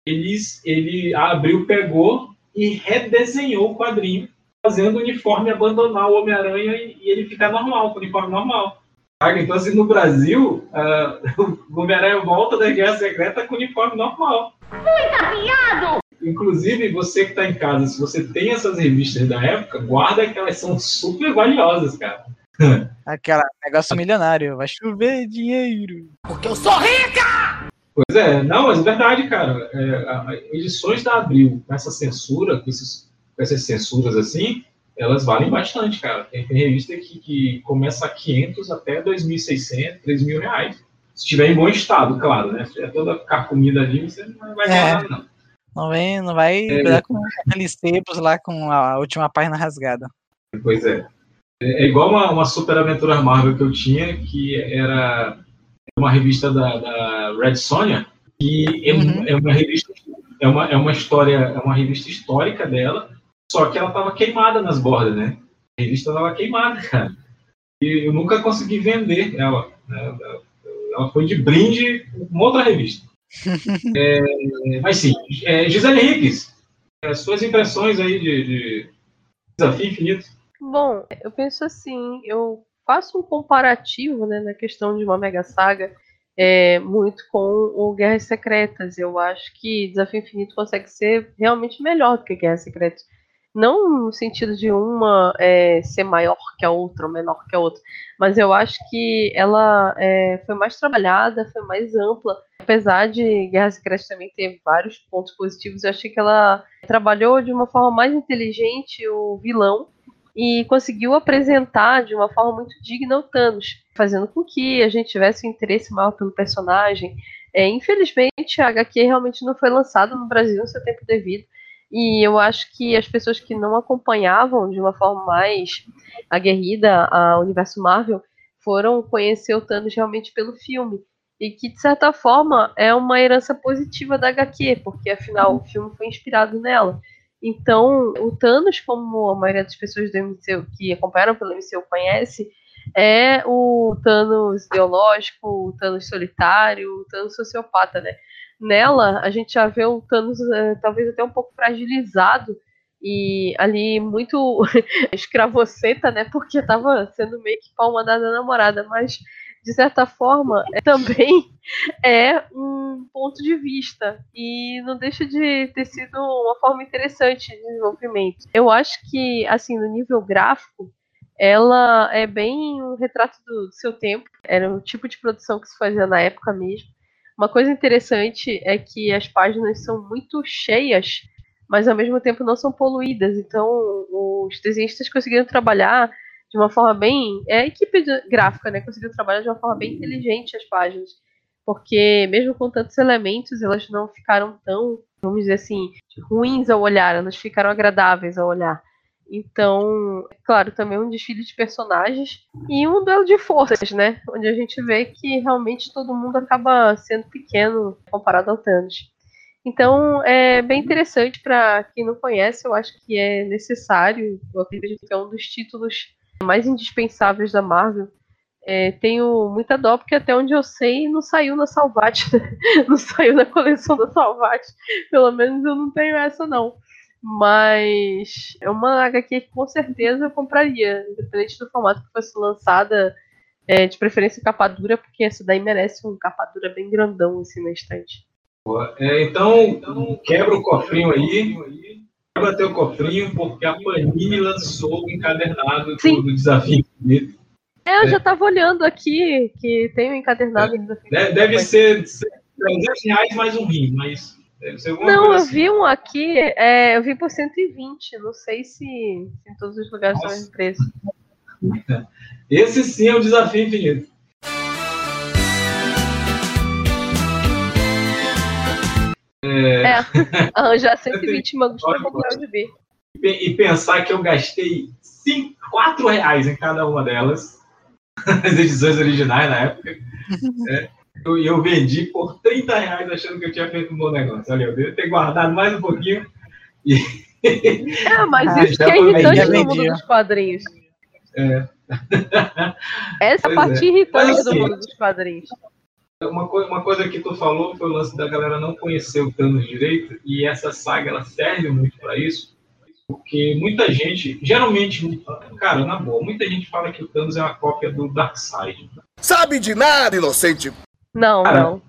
eles, ele a Abril pegou e redesenhou o quadrinho, fazendo o uniforme abandonar o Homem-Aranha e, e ele ficar normal, com o uniforme normal. Então, assim, no Brasil, ah, o Homem-Aranha volta da Guerra Secreta com o uniforme normal. Inclusive, você que está em casa, se você tem essas revistas da época, guarda que elas são super valiosas, cara. aquela negócio milionário, vai chover dinheiro. Porque eu sou rica! Pois é, não, mas é verdade, cara. É, a- a- edições da Abril, com essa censura, com, esses- com essas censuras assim, elas valem bastante, cara. Tem, tem revista que, que começa a 500 até 2.600, 3.000 reais. Se estiver em bom estado, claro, né? Se tiver toda carcomida ali, você não vai ganhar É. nada, não. Não vem, não vai É. com aqueles tempos lá com a última página rasgada. Pois é. É é igual uma, uma super aventura Marvel que eu tinha, que era uma revista da, da Red Sonja, que é, Uhum. é uma revista, é uma, é uma história, é uma revista histórica dela, só que ela estava queimada nas bordas, né? A revista estava queimada, cara. E eu nunca consegui vender ela. né? Ela foi de brinde com outra revista. É, mas sim, é, Gisele Henriques, as suas impressões aí de, de Desafio Infinito. Bom, eu penso assim, eu faço um comparativo né, na questão de uma mega saga é, muito com o Guerras Secretas. Eu acho que Desafio Infinito consegue ser realmente melhor do que Guerras Secretas. Não no sentido de uma é, ser maior que a outra ou menor que a outra, mas eu acho que ela é, foi mais trabalhada, foi mais ampla. Apesar de Guerras Secretas também ter vários pontos positivos, eu achei que ela trabalhou de uma forma mais inteligente o vilão e conseguiu apresentar de uma forma muito digna o Thanos, fazendo com que a gente tivesse um interesse maior pelo personagem. É, infelizmente, a HQ realmente não foi lançada no Brasil no seu tempo devido, e eu acho que as pessoas que não acompanhavam de uma forma mais aguerrida a universo Marvel foram conhecer o Thanos realmente pelo filme. E que, de certa forma, é uma herança positiva da HQ, porque afinal o filme foi inspirado nela. Então, o Thanos, como a maioria das pessoas do MCU que acompanharam pelo MCU conhece, é o Thanos ideológico, o Thanos solitário, o Thanos sociopata, né? Nela, a gente já vê o Thanos eh, talvez até um pouco fragilizado e ali muito escravoceta, né? Porque tava sendo meio que mandada da namorada, mas de certa forma é, também é um ponto de vista e não deixa de ter sido uma forma interessante de desenvolvimento. Eu acho que, assim, no nível gráfico, ela é bem um retrato do seu tempo. Era o tipo de produção que se fazia na época mesmo. Uma coisa interessante é que as páginas são muito cheias, mas ao mesmo tempo não são poluídas. Então, os desenhistas conseguiram trabalhar de uma forma bem. É a equipe gráfica, né? Conseguiu trabalhar de uma forma bem inteligente as páginas. Porque, mesmo com tantos elementos, elas não ficaram tão, vamos dizer assim, ruins ao olhar, elas ficaram agradáveis ao olhar. Então, claro, também um desfile de personagens e um duelo de forças, né? Onde a gente vê que realmente todo mundo acaba sendo pequeno comparado ao Thanos. Então, é bem interessante para quem não conhece, eu acho que é necessário, eu acredito que é um dos títulos mais indispensáveis da Marvel. É, tenho muita dó, porque até onde eu sei, não saiu na Salvat, não saiu na coleção da Salvat. Pelo menos eu não tenho essa, não. Mas é uma HQ que com certeza eu compraria, independente do formato que fosse lançada, é, de preferência capa dura, porque essa daí merece um capa dura bem grandão assim na estante. É, então, quebra o cofrinho aí. Quebra teu cofrinho, porque a Panini lançou o encadernado do, Sim. do Desafio Infinito. É, eu já tava olhando aqui que tem um encadernado ainda. Deve, deve ser 300 reais mais um rim, mas Não, eu assim. vi um aqui, é, eu vi por 120. Não sei se, se em todos os lugares são Nossa. em preço. Esse sim é o Desafio Infinito. É, arranjar 120 mangos pra comprar o gibi. E pe- E pensar que eu gastei 5, 4 reais em cada uma delas, as edições originais na época. É. Eu- E eu, vendi por 30 reais achando que eu tinha feito um bom negócio. Olha, eu devo ter guardado mais um pouquinho. É, mas Ah, isso que é irritante no mundo dos quadrinhos. É. Essa é a Pois parte é. irritante Mas, do assim, mundo dos quadrinhos. Uma, uma coisa que tu falou foi o lance da galera não conhecer o Thanos direito, e essa saga ela serve muito para isso, porque muita gente, geralmente, cara, na boa, muita gente fala que o Thanos é uma cópia do Darkseid. Sabe de nada, inocente. Não, Cara, não.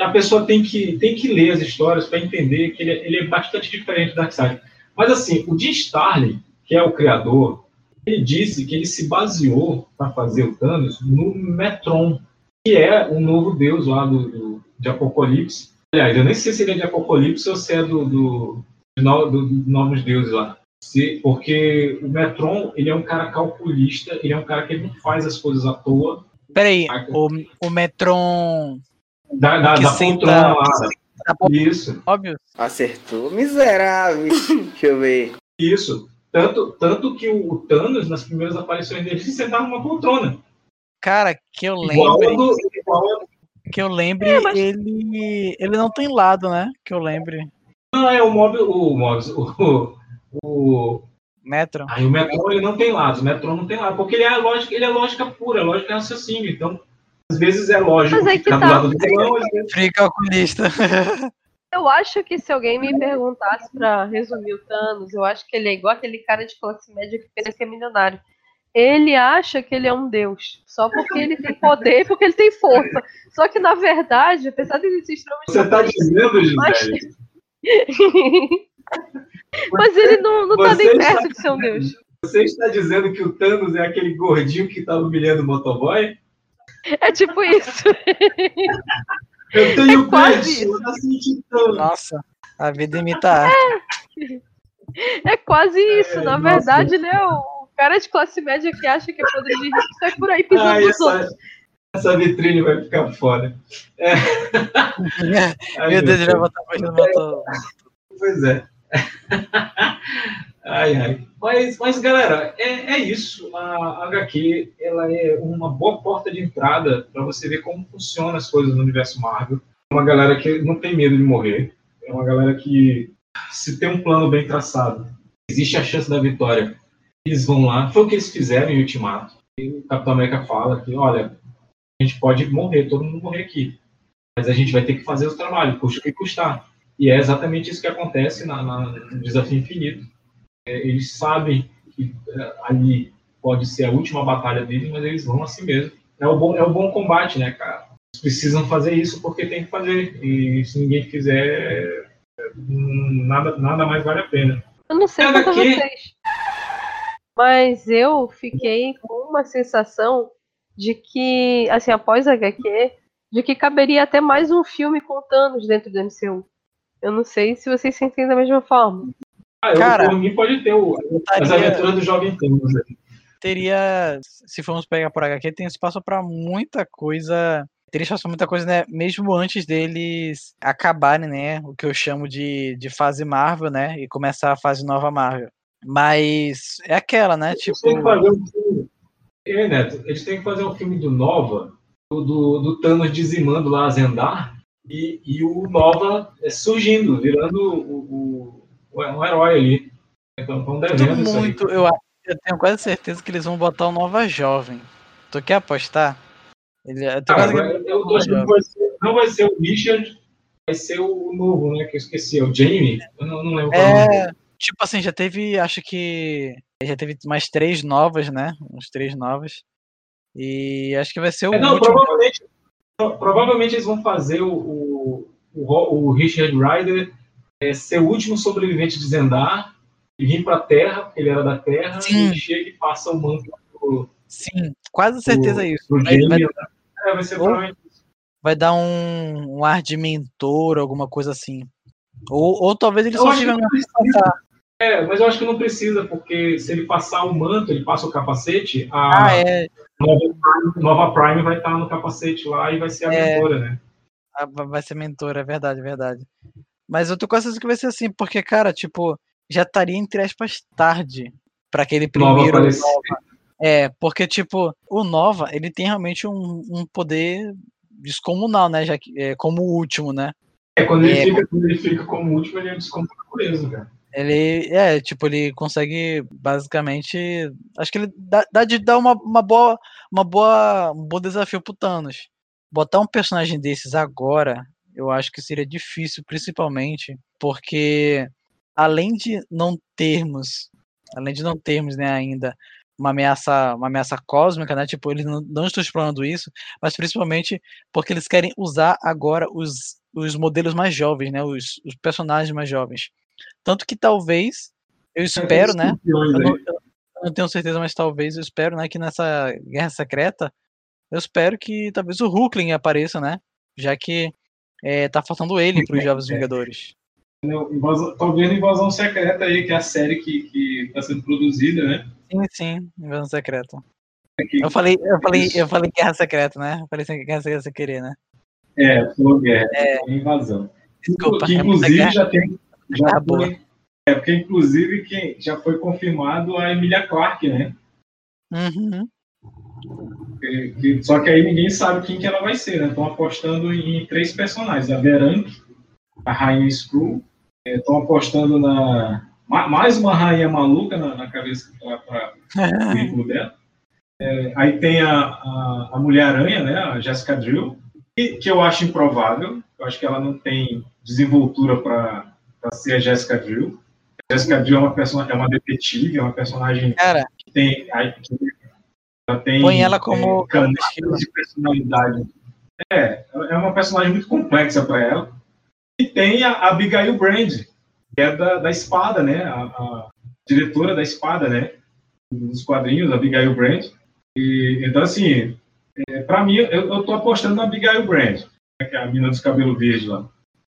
A pessoa tem que, tem que ler as histórias para entender que ele, é- ele é bastante diferente do Darkseid. Mas assim, o Jim Starlin, que é o criador, ele disse que ele se baseou para fazer o Thanos no Metron, que é o novo deus lá do, do- de Apocalipse. Aliás, eu nem sei se ele é de Apocalipse ou se é do, do, do- do Novos Deuses lá. Se, porque o Metron, ele é um cara calculista, ele é um cara que não faz as coisas à toa. Peraí, o, o Metron. Da, da, que da senta- poltrona lá. bom, Isso, óbvio. Acertou, miserável. Deixa eu ver. isso. Tanto, tanto que o, Thanos, nas primeiras aparições dele, ele sentava numa poltrona. Cara, que eu a do, que eu lembre, É, mas- ele, ele não tem lado, né? Que eu lembre. não, é o Mob, o Mobius, o, o, Metron. Aí o Metron ele não tem lados, o Metron não tem lado, porque ele é a lógica, ele é lógica pura, lógica é raciocínio. Então, às vezes é lógico Mas é que ficar tá. do lado do vilão, às vezes calculista. Eu acho que se alguém me perguntasse pra resumir o Thanos, eu acho que ele é igual aquele cara de classe média que pensa que é milionário. Ele acha que ele é um deus, só porque ele tem poder e porque ele tem força. Só que, na verdade, apesar de ele ser extremamente você está dizendo, Gisele, Mas ele não, não tá Você nem está perto de ser um deus. você está dizendo que o Thanos é aquele gordinho que está humilhando o motoboy? É tipo isso. Eu tenho É quase isso. titã. Nossa, a vida imita a arte. É quase isso. Na nossa. verdade, ele é o cara de classe média que acha que é poder de rico sai por aí pisando Ai, nos outros. essa, vitrine vai ficar foda. É. Ai, Meu Deus, ele vai botar a página do motor. Pois é. ai, ai. Mas, mas galera, é, é isso. A HQ ela é uma boa porta de entrada para você ver como funcionam as coisas no universo Marvel. É uma galera que não tem medo de morrer. É uma galera que, se tem um plano bem traçado, existe a chance da vitória. Eles vão lá. Foi o que eles fizeram em Ultimato. E o Capitão América fala que, olha, a gente pode morrer, todo mundo morrer aqui. Mas a gente vai ter que fazer o trabalho, custa o que custar. E é exatamente isso que acontece na, na- no Desafio Infinito. É, eles sabem que é, ali pode ser a última batalha deles, mas eles vão assim mesmo. É o bom, é o bom combate, né, cara? Eles precisam fazer isso porque tem que fazer. E se ninguém fizer, é, nada, nada mais vale a pena. Eu não sei quanto a que- vocês. Mas eu fiquei com uma sensação de que, assim, após a HQ, de que caberia até mais um filme com Thanos dentro do MCU. Eu não sei se vocês sentem da mesma forma. Ah, eu, Cara, por mim pode ter o, as Estaria- aventuras do Jovem Thanos. teria, se formos pegar por HQ, tem espaço pra muita coisa. Teria espaço pra muita coisa, né? Mesmo antes deles acabarem, né? O que eu chamo de, de fase Marvel, né? E começar a fase nova Marvel. Mas é aquela, né? Tipo. Eles têm que fazer um filme. É, Neto, eles têm que fazer um filme do Nova, do, do, do Thanos dizimando lá a Zendar, e, e o Nova é, surgindo, virando o, o, o- um herói ali. Então estão Muito, eu, acho- eu tenho quase certeza que eles vão botar o Nova Jovem. Tu quer apostar? Ele, eu tenho Cara, quase eu tô achando que vai ser- não vai ser o Richard, vai ser o novo, né? Que eu esqueci, é o Jamie. Eu não, não lembro é. É, tipo assim, já teve, acho que já teve mais três novas, né? Uns três novas. E acho que vai ser o É, não, último. provavelmente, pro- provavelmente eles vão fazer o, o, o, Richard Rider é, ser o último sobrevivente de Zendar e vir para a Terra, porque ele era da Terra, Sim. e chega e passa o manto pro, Sim, quase certeza pro, isso. pro Vai, vai, né? É, vai ser vai dar um, um ar de mentor, alguma coisa assim. Ou, ou talvez ele Eu só acho que. É, mas eu acho que não precisa, porque se ele passar o manto, ele passa o capacete, a Ah, é. nova, Prime, nova Prime vai estar no capacete lá e vai ser a É. mentora, né? Va- Vai ser mentor, é verdade, é verdade. Mas eu tô com certeza que vai ser assim, porque, cara, tipo, já estaria, entre aspas, tarde pra aquele Nova primeiro aparecer. Nova. É, porque, tipo, o Nova, ele tem realmente um, um poder descomunal, né? Já que, é, como o último, né? É, quando ele, É, fica, quando ele fica como último, ele é descompromisso, cara. Ele, é, tipo, ele consegue, basicamente, acho que ele dá, dá de dar uma, uma boa, uma boa, um bom desafio pro Thanos. Botar um personagem desses agora, eu acho que seria difícil, principalmente, porque além de não termos, além de não termos, né, ainda uma ameaça, uma ameaça cósmica, né, tipo, eles não, não estão explorando isso, mas principalmente porque eles querem usar agora os, os modelos mais jovens, né, os, os personagens mais jovens. Tanto que talvez, eu espero, né, eu não, eu não tenho certeza, mas talvez eu espero, né, que nessa Guerra Secreta, eu espero que talvez o Hulkling apareça, né? Já que é, tá faltando ele para os Jovens É. Vingadores. Invasão, talvez Invasão Secreta aí, que é a série que está sendo produzida, né? Sim, sim, invasão secreta. É que- Eu falei, eu falei, eu falei guerra secreta, né? Eu falei sem guerra secreta sem querer, né? É, falou guerra, é invasão. Desculpa, que é inclusive guerra. já tem. Já foi, é, porque inclusive quem já foi confirmado a Emilia Clarke, né? Uhum. Que- que- só que aí ninguém sabe quem que ela vai ser, né? Estão apostando em três personagens: a Berank, a Rainha Screw, estão apostando na. ma- Mais uma rainha maluca na, na cabeça para o currículo dela. É, aí tem a, a, a Mulher-Aranha, né? A Jessica Drill, que, que eu acho improvável. Eu acho que ela não tem desenvoltura para ser a Jessica Drill. A Jessica Drill é uma, persona, é uma detetive, é uma personagem Cara, que tem. que ela tem põe ela como é, de personalidade. É, é uma personagem muito complexa para ela. E tem a Abigail Brand, que é da, da espada, né? A, a diretora da espada, né? Dos quadrinhos, a Abigail Brand. E, então, assim, é, para mim, eu, eu tô apostando na Abigail Brand, né, que é a menina dos cabelos verdes lá.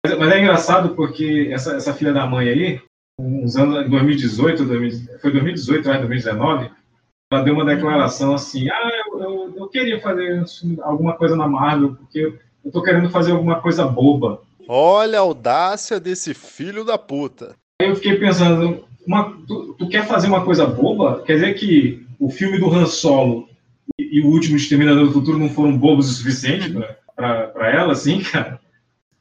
Mas, mas é engraçado porque essa, essa filha da mãe aí, uns anos, em 2018, 2000 foi 2018, né, 2019, ela deu uma declaração assim, ah, eu, eu, eu queria fazer alguma coisa na Marvel, porque eu tô querendo fazer alguma coisa boba. Olha a audácia desse filho da puta. Aí eu fiquei pensando, uma, tu, tu quer fazer uma coisa boba? Quer dizer que o filme do Han Solo e, e o último Exterminador do Futuro não foram bobos o suficiente pra, pra, pra ela, assim, cara?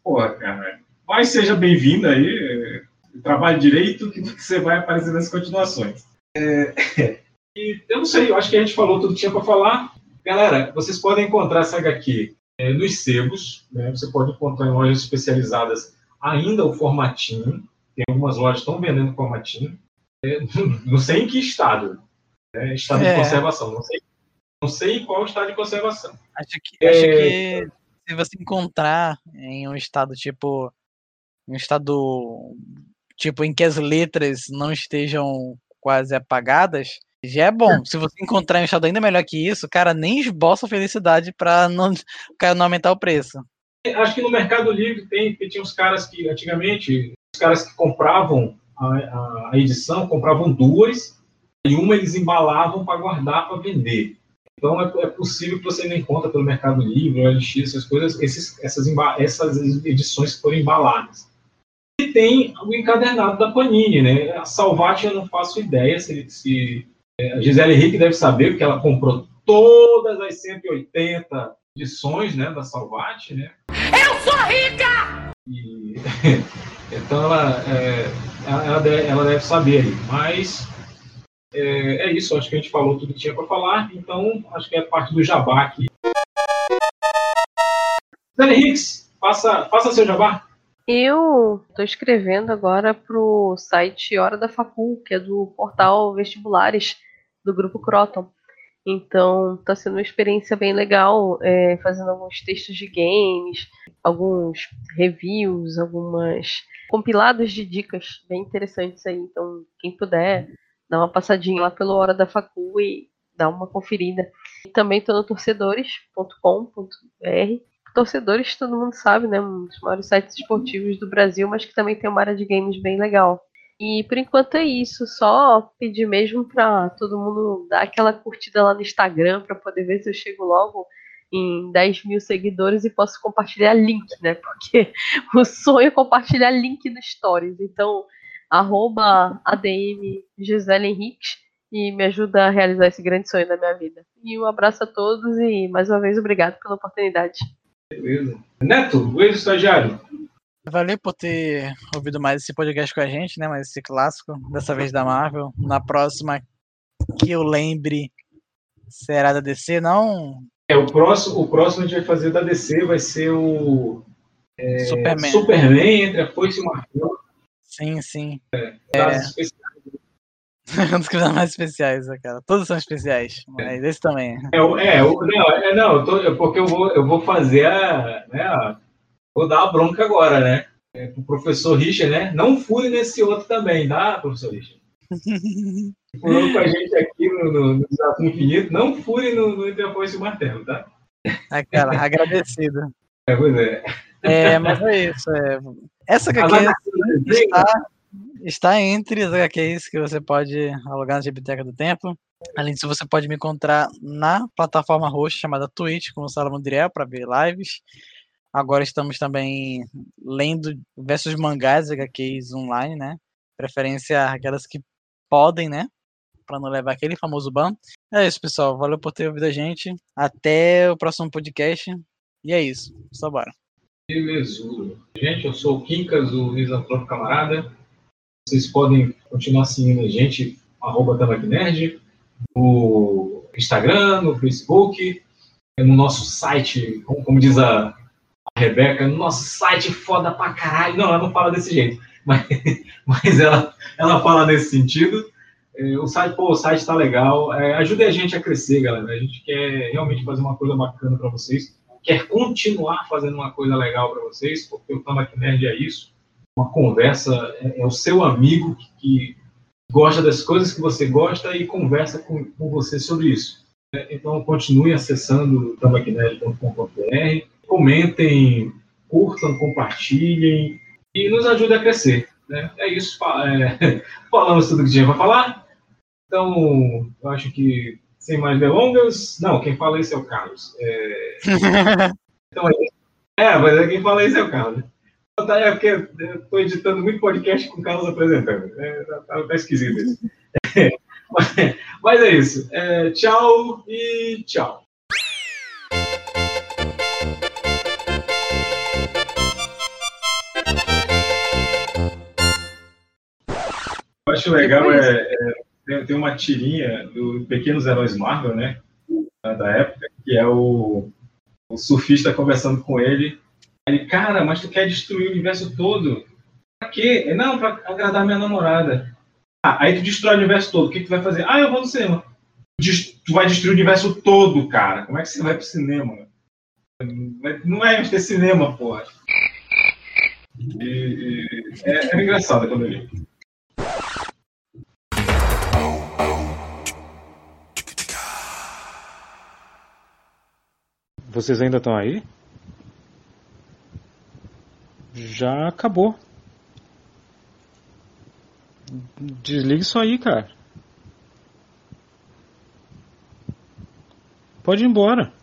Porra, cara. Mas seja bem-vinda aí, é, trabalhe direito que você vai aparecer nas continuações. É, e eu não sei, eu acho que a gente falou tudo que tinha pra falar. Galera, vocês podem encontrar essa HQ é, nos sebos, né? Você pode encontrar em lojas especializadas ainda o formatinho. Tem algumas lojas que estão vendendo formatinho. É, não sei em que estado. né? Estado É. de conservação. Não sei, não sei em qual estado de conservação. Acho que, acho É. que se você encontrar em um estado tipo. Um estado tipo em que as letras não estejam quase apagadas, já é bom. Se você encontrar em um estado ainda melhor que isso, cara, nem esboça felicidade pra não, cara, não aumentar o preço. Acho que no Mercado Livre tem, porque tinha uns caras que, antigamente, os caras que compravam a, a- a edição, compravam duas, e uma eles embalavam para guardar para vender. Então é, é possível que você não encontre pelo Mercado Livre, OLX, essas coisas, esses, essas, essas edições que foram embaladas. E tem o encadernado da Panini, né? A Salvati eu não faço ideia se, se é, a Gisele Henrique deve saber, porque ela comprou todas as 180 edições né, da Salvati, né? Eu sou rica! E, então ela, é, ela, ela deve, ela deve saber aí. Mas é, é isso, acho que a gente falou tudo que tinha para falar, então acho que é parte do jabá aqui. Dani Hicks, faça, faça seu jabá. Eu estou escrevendo agora pro site Hora da Facul, que é do portal Vestibulares do Grupo Croton. Então, está sendo uma experiência bem legal, é, fazendo alguns textos de games, alguns reviews, algumas compilados de dicas bem interessantes aí. Então, quem puder, dá uma passadinha lá pelo Hora da Facul e dá uma conferida. E também estou no torcedores.com.br torcedores, todo mundo sabe, né? Um dos maiores sites esportivos do Brasil, mas que também tem uma área de games bem legal. E por enquanto é isso, só pedir mesmo para todo mundo dar aquela curtida lá no Instagram para poder ver se eu chego logo em 10 mil seguidores e posso compartilhar link, né? Porque o sonho é compartilhar link no Stories. Então, arroba ADM Gisele Henriques e me ajuda a realizar esse grande sonho da minha vida. E um abraço a todos e mais uma vez obrigado pela oportunidade. Beleza. Neto, o ex-estagiário. Valeu por ter ouvido mais esse podcast com a gente, né? Mais esse clássico, dessa vez da Marvel. Na próxima, que eu lembre, será da DC, não? É, o próximo, o próximo a gente vai fazer da DC vai ser o é, Superman. Superman entre a Foice e o Martelo. Sim, sim. Dados especiais. um dos criadores mais especiais, né, cara. Todos são especiais, mas esse também. É, o- é, o- não, é, não eu tô, é porque eu vou, eu vou fazer a, né, a- Vou dar a bronca agora, né? É, pro professor Richard, né? Não fure nesse outro também, tá, professor Richard? Furou com a gente aqui no, no, no Desafio Infinito. Não fure no, no Foice e o Martelo, tá? Ah, cara, agradecido. É, pois é. É, mas é isso. É... Essa HQ, HQs está, está entre as HQs que você pode alugar na Biblioteca do Tempo. Além disso, você pode me encontrar na plataforma roxa chamada Twitch com o Salomão Driel para ver lives. Agora estamos também lendo diversos mangás HQs online, né? Preferência aquelas que podem, né? Para não levar aquele famoso ban. É isso, pessoal. Valeu por ter ouvido a gente. Até o próximo podcast. E é isso. Só bora. Beleza. Gente, eu sou o Quincas, o Misantropo Camarada. Vocês podem continuar seguindo a gente, arroba Nerd, no Instagram, no Facebook, no nosso site, como, como diz a, a Rebeca, no nosso site foda pra caralho. Não, ela não fala desse jeito, mas, mas ela, ela fala nesse sentido. É, o site, pô, o site tá legal. É, ajude a gente a crescer, galera. A gente quer realmente fazer uma coisa bacana para vocês quer continuar fazendo uma coisa legal para vocês, porque o Tambaq Nerd é isso, uma conversa, é, é o seu amigo que, que, gosta das coisas que você gosta e conversa com, com você sobre isso. É, então, continue acessando tambaqnerd.com.br, comentem, curtam, compartilhem e nos ajude a crescer. Né? É isso, é, falamos tudo que tinha para falar. Então, eu acho que sem mais delongas, não, quem fala isso é o Carlos. É... então é isso. É, mas é quem fala isso é o Carlos. Então, é porque eu estou editando muito podcast com o Carlos apresentando. É, tá, tá, tá esquisito isso. mas, mas, é isso. É, tchau e tchau. Eu acho legal é, é tem, tem uma tirinha do Pequenos Heróis Marvel, né? Da época, que é o, o surfista conversando com ele. Ele, cara, mas tu quer destruir o universo todo? Pra quê? Não, pra agradar minha namorada. Ah, aí tu destrói o universo todo. O que tu vai fazer? Ah, eu vou no cinema. Tu vai destruir o universo todo, cara. Como é que você vai pro cinema? Não é ter cinema, porra. E, e, é, é engraçado quando eu li. Vocês ainda estão aí? Já acabou. Desligue isso aí, cara. Pode ir embora.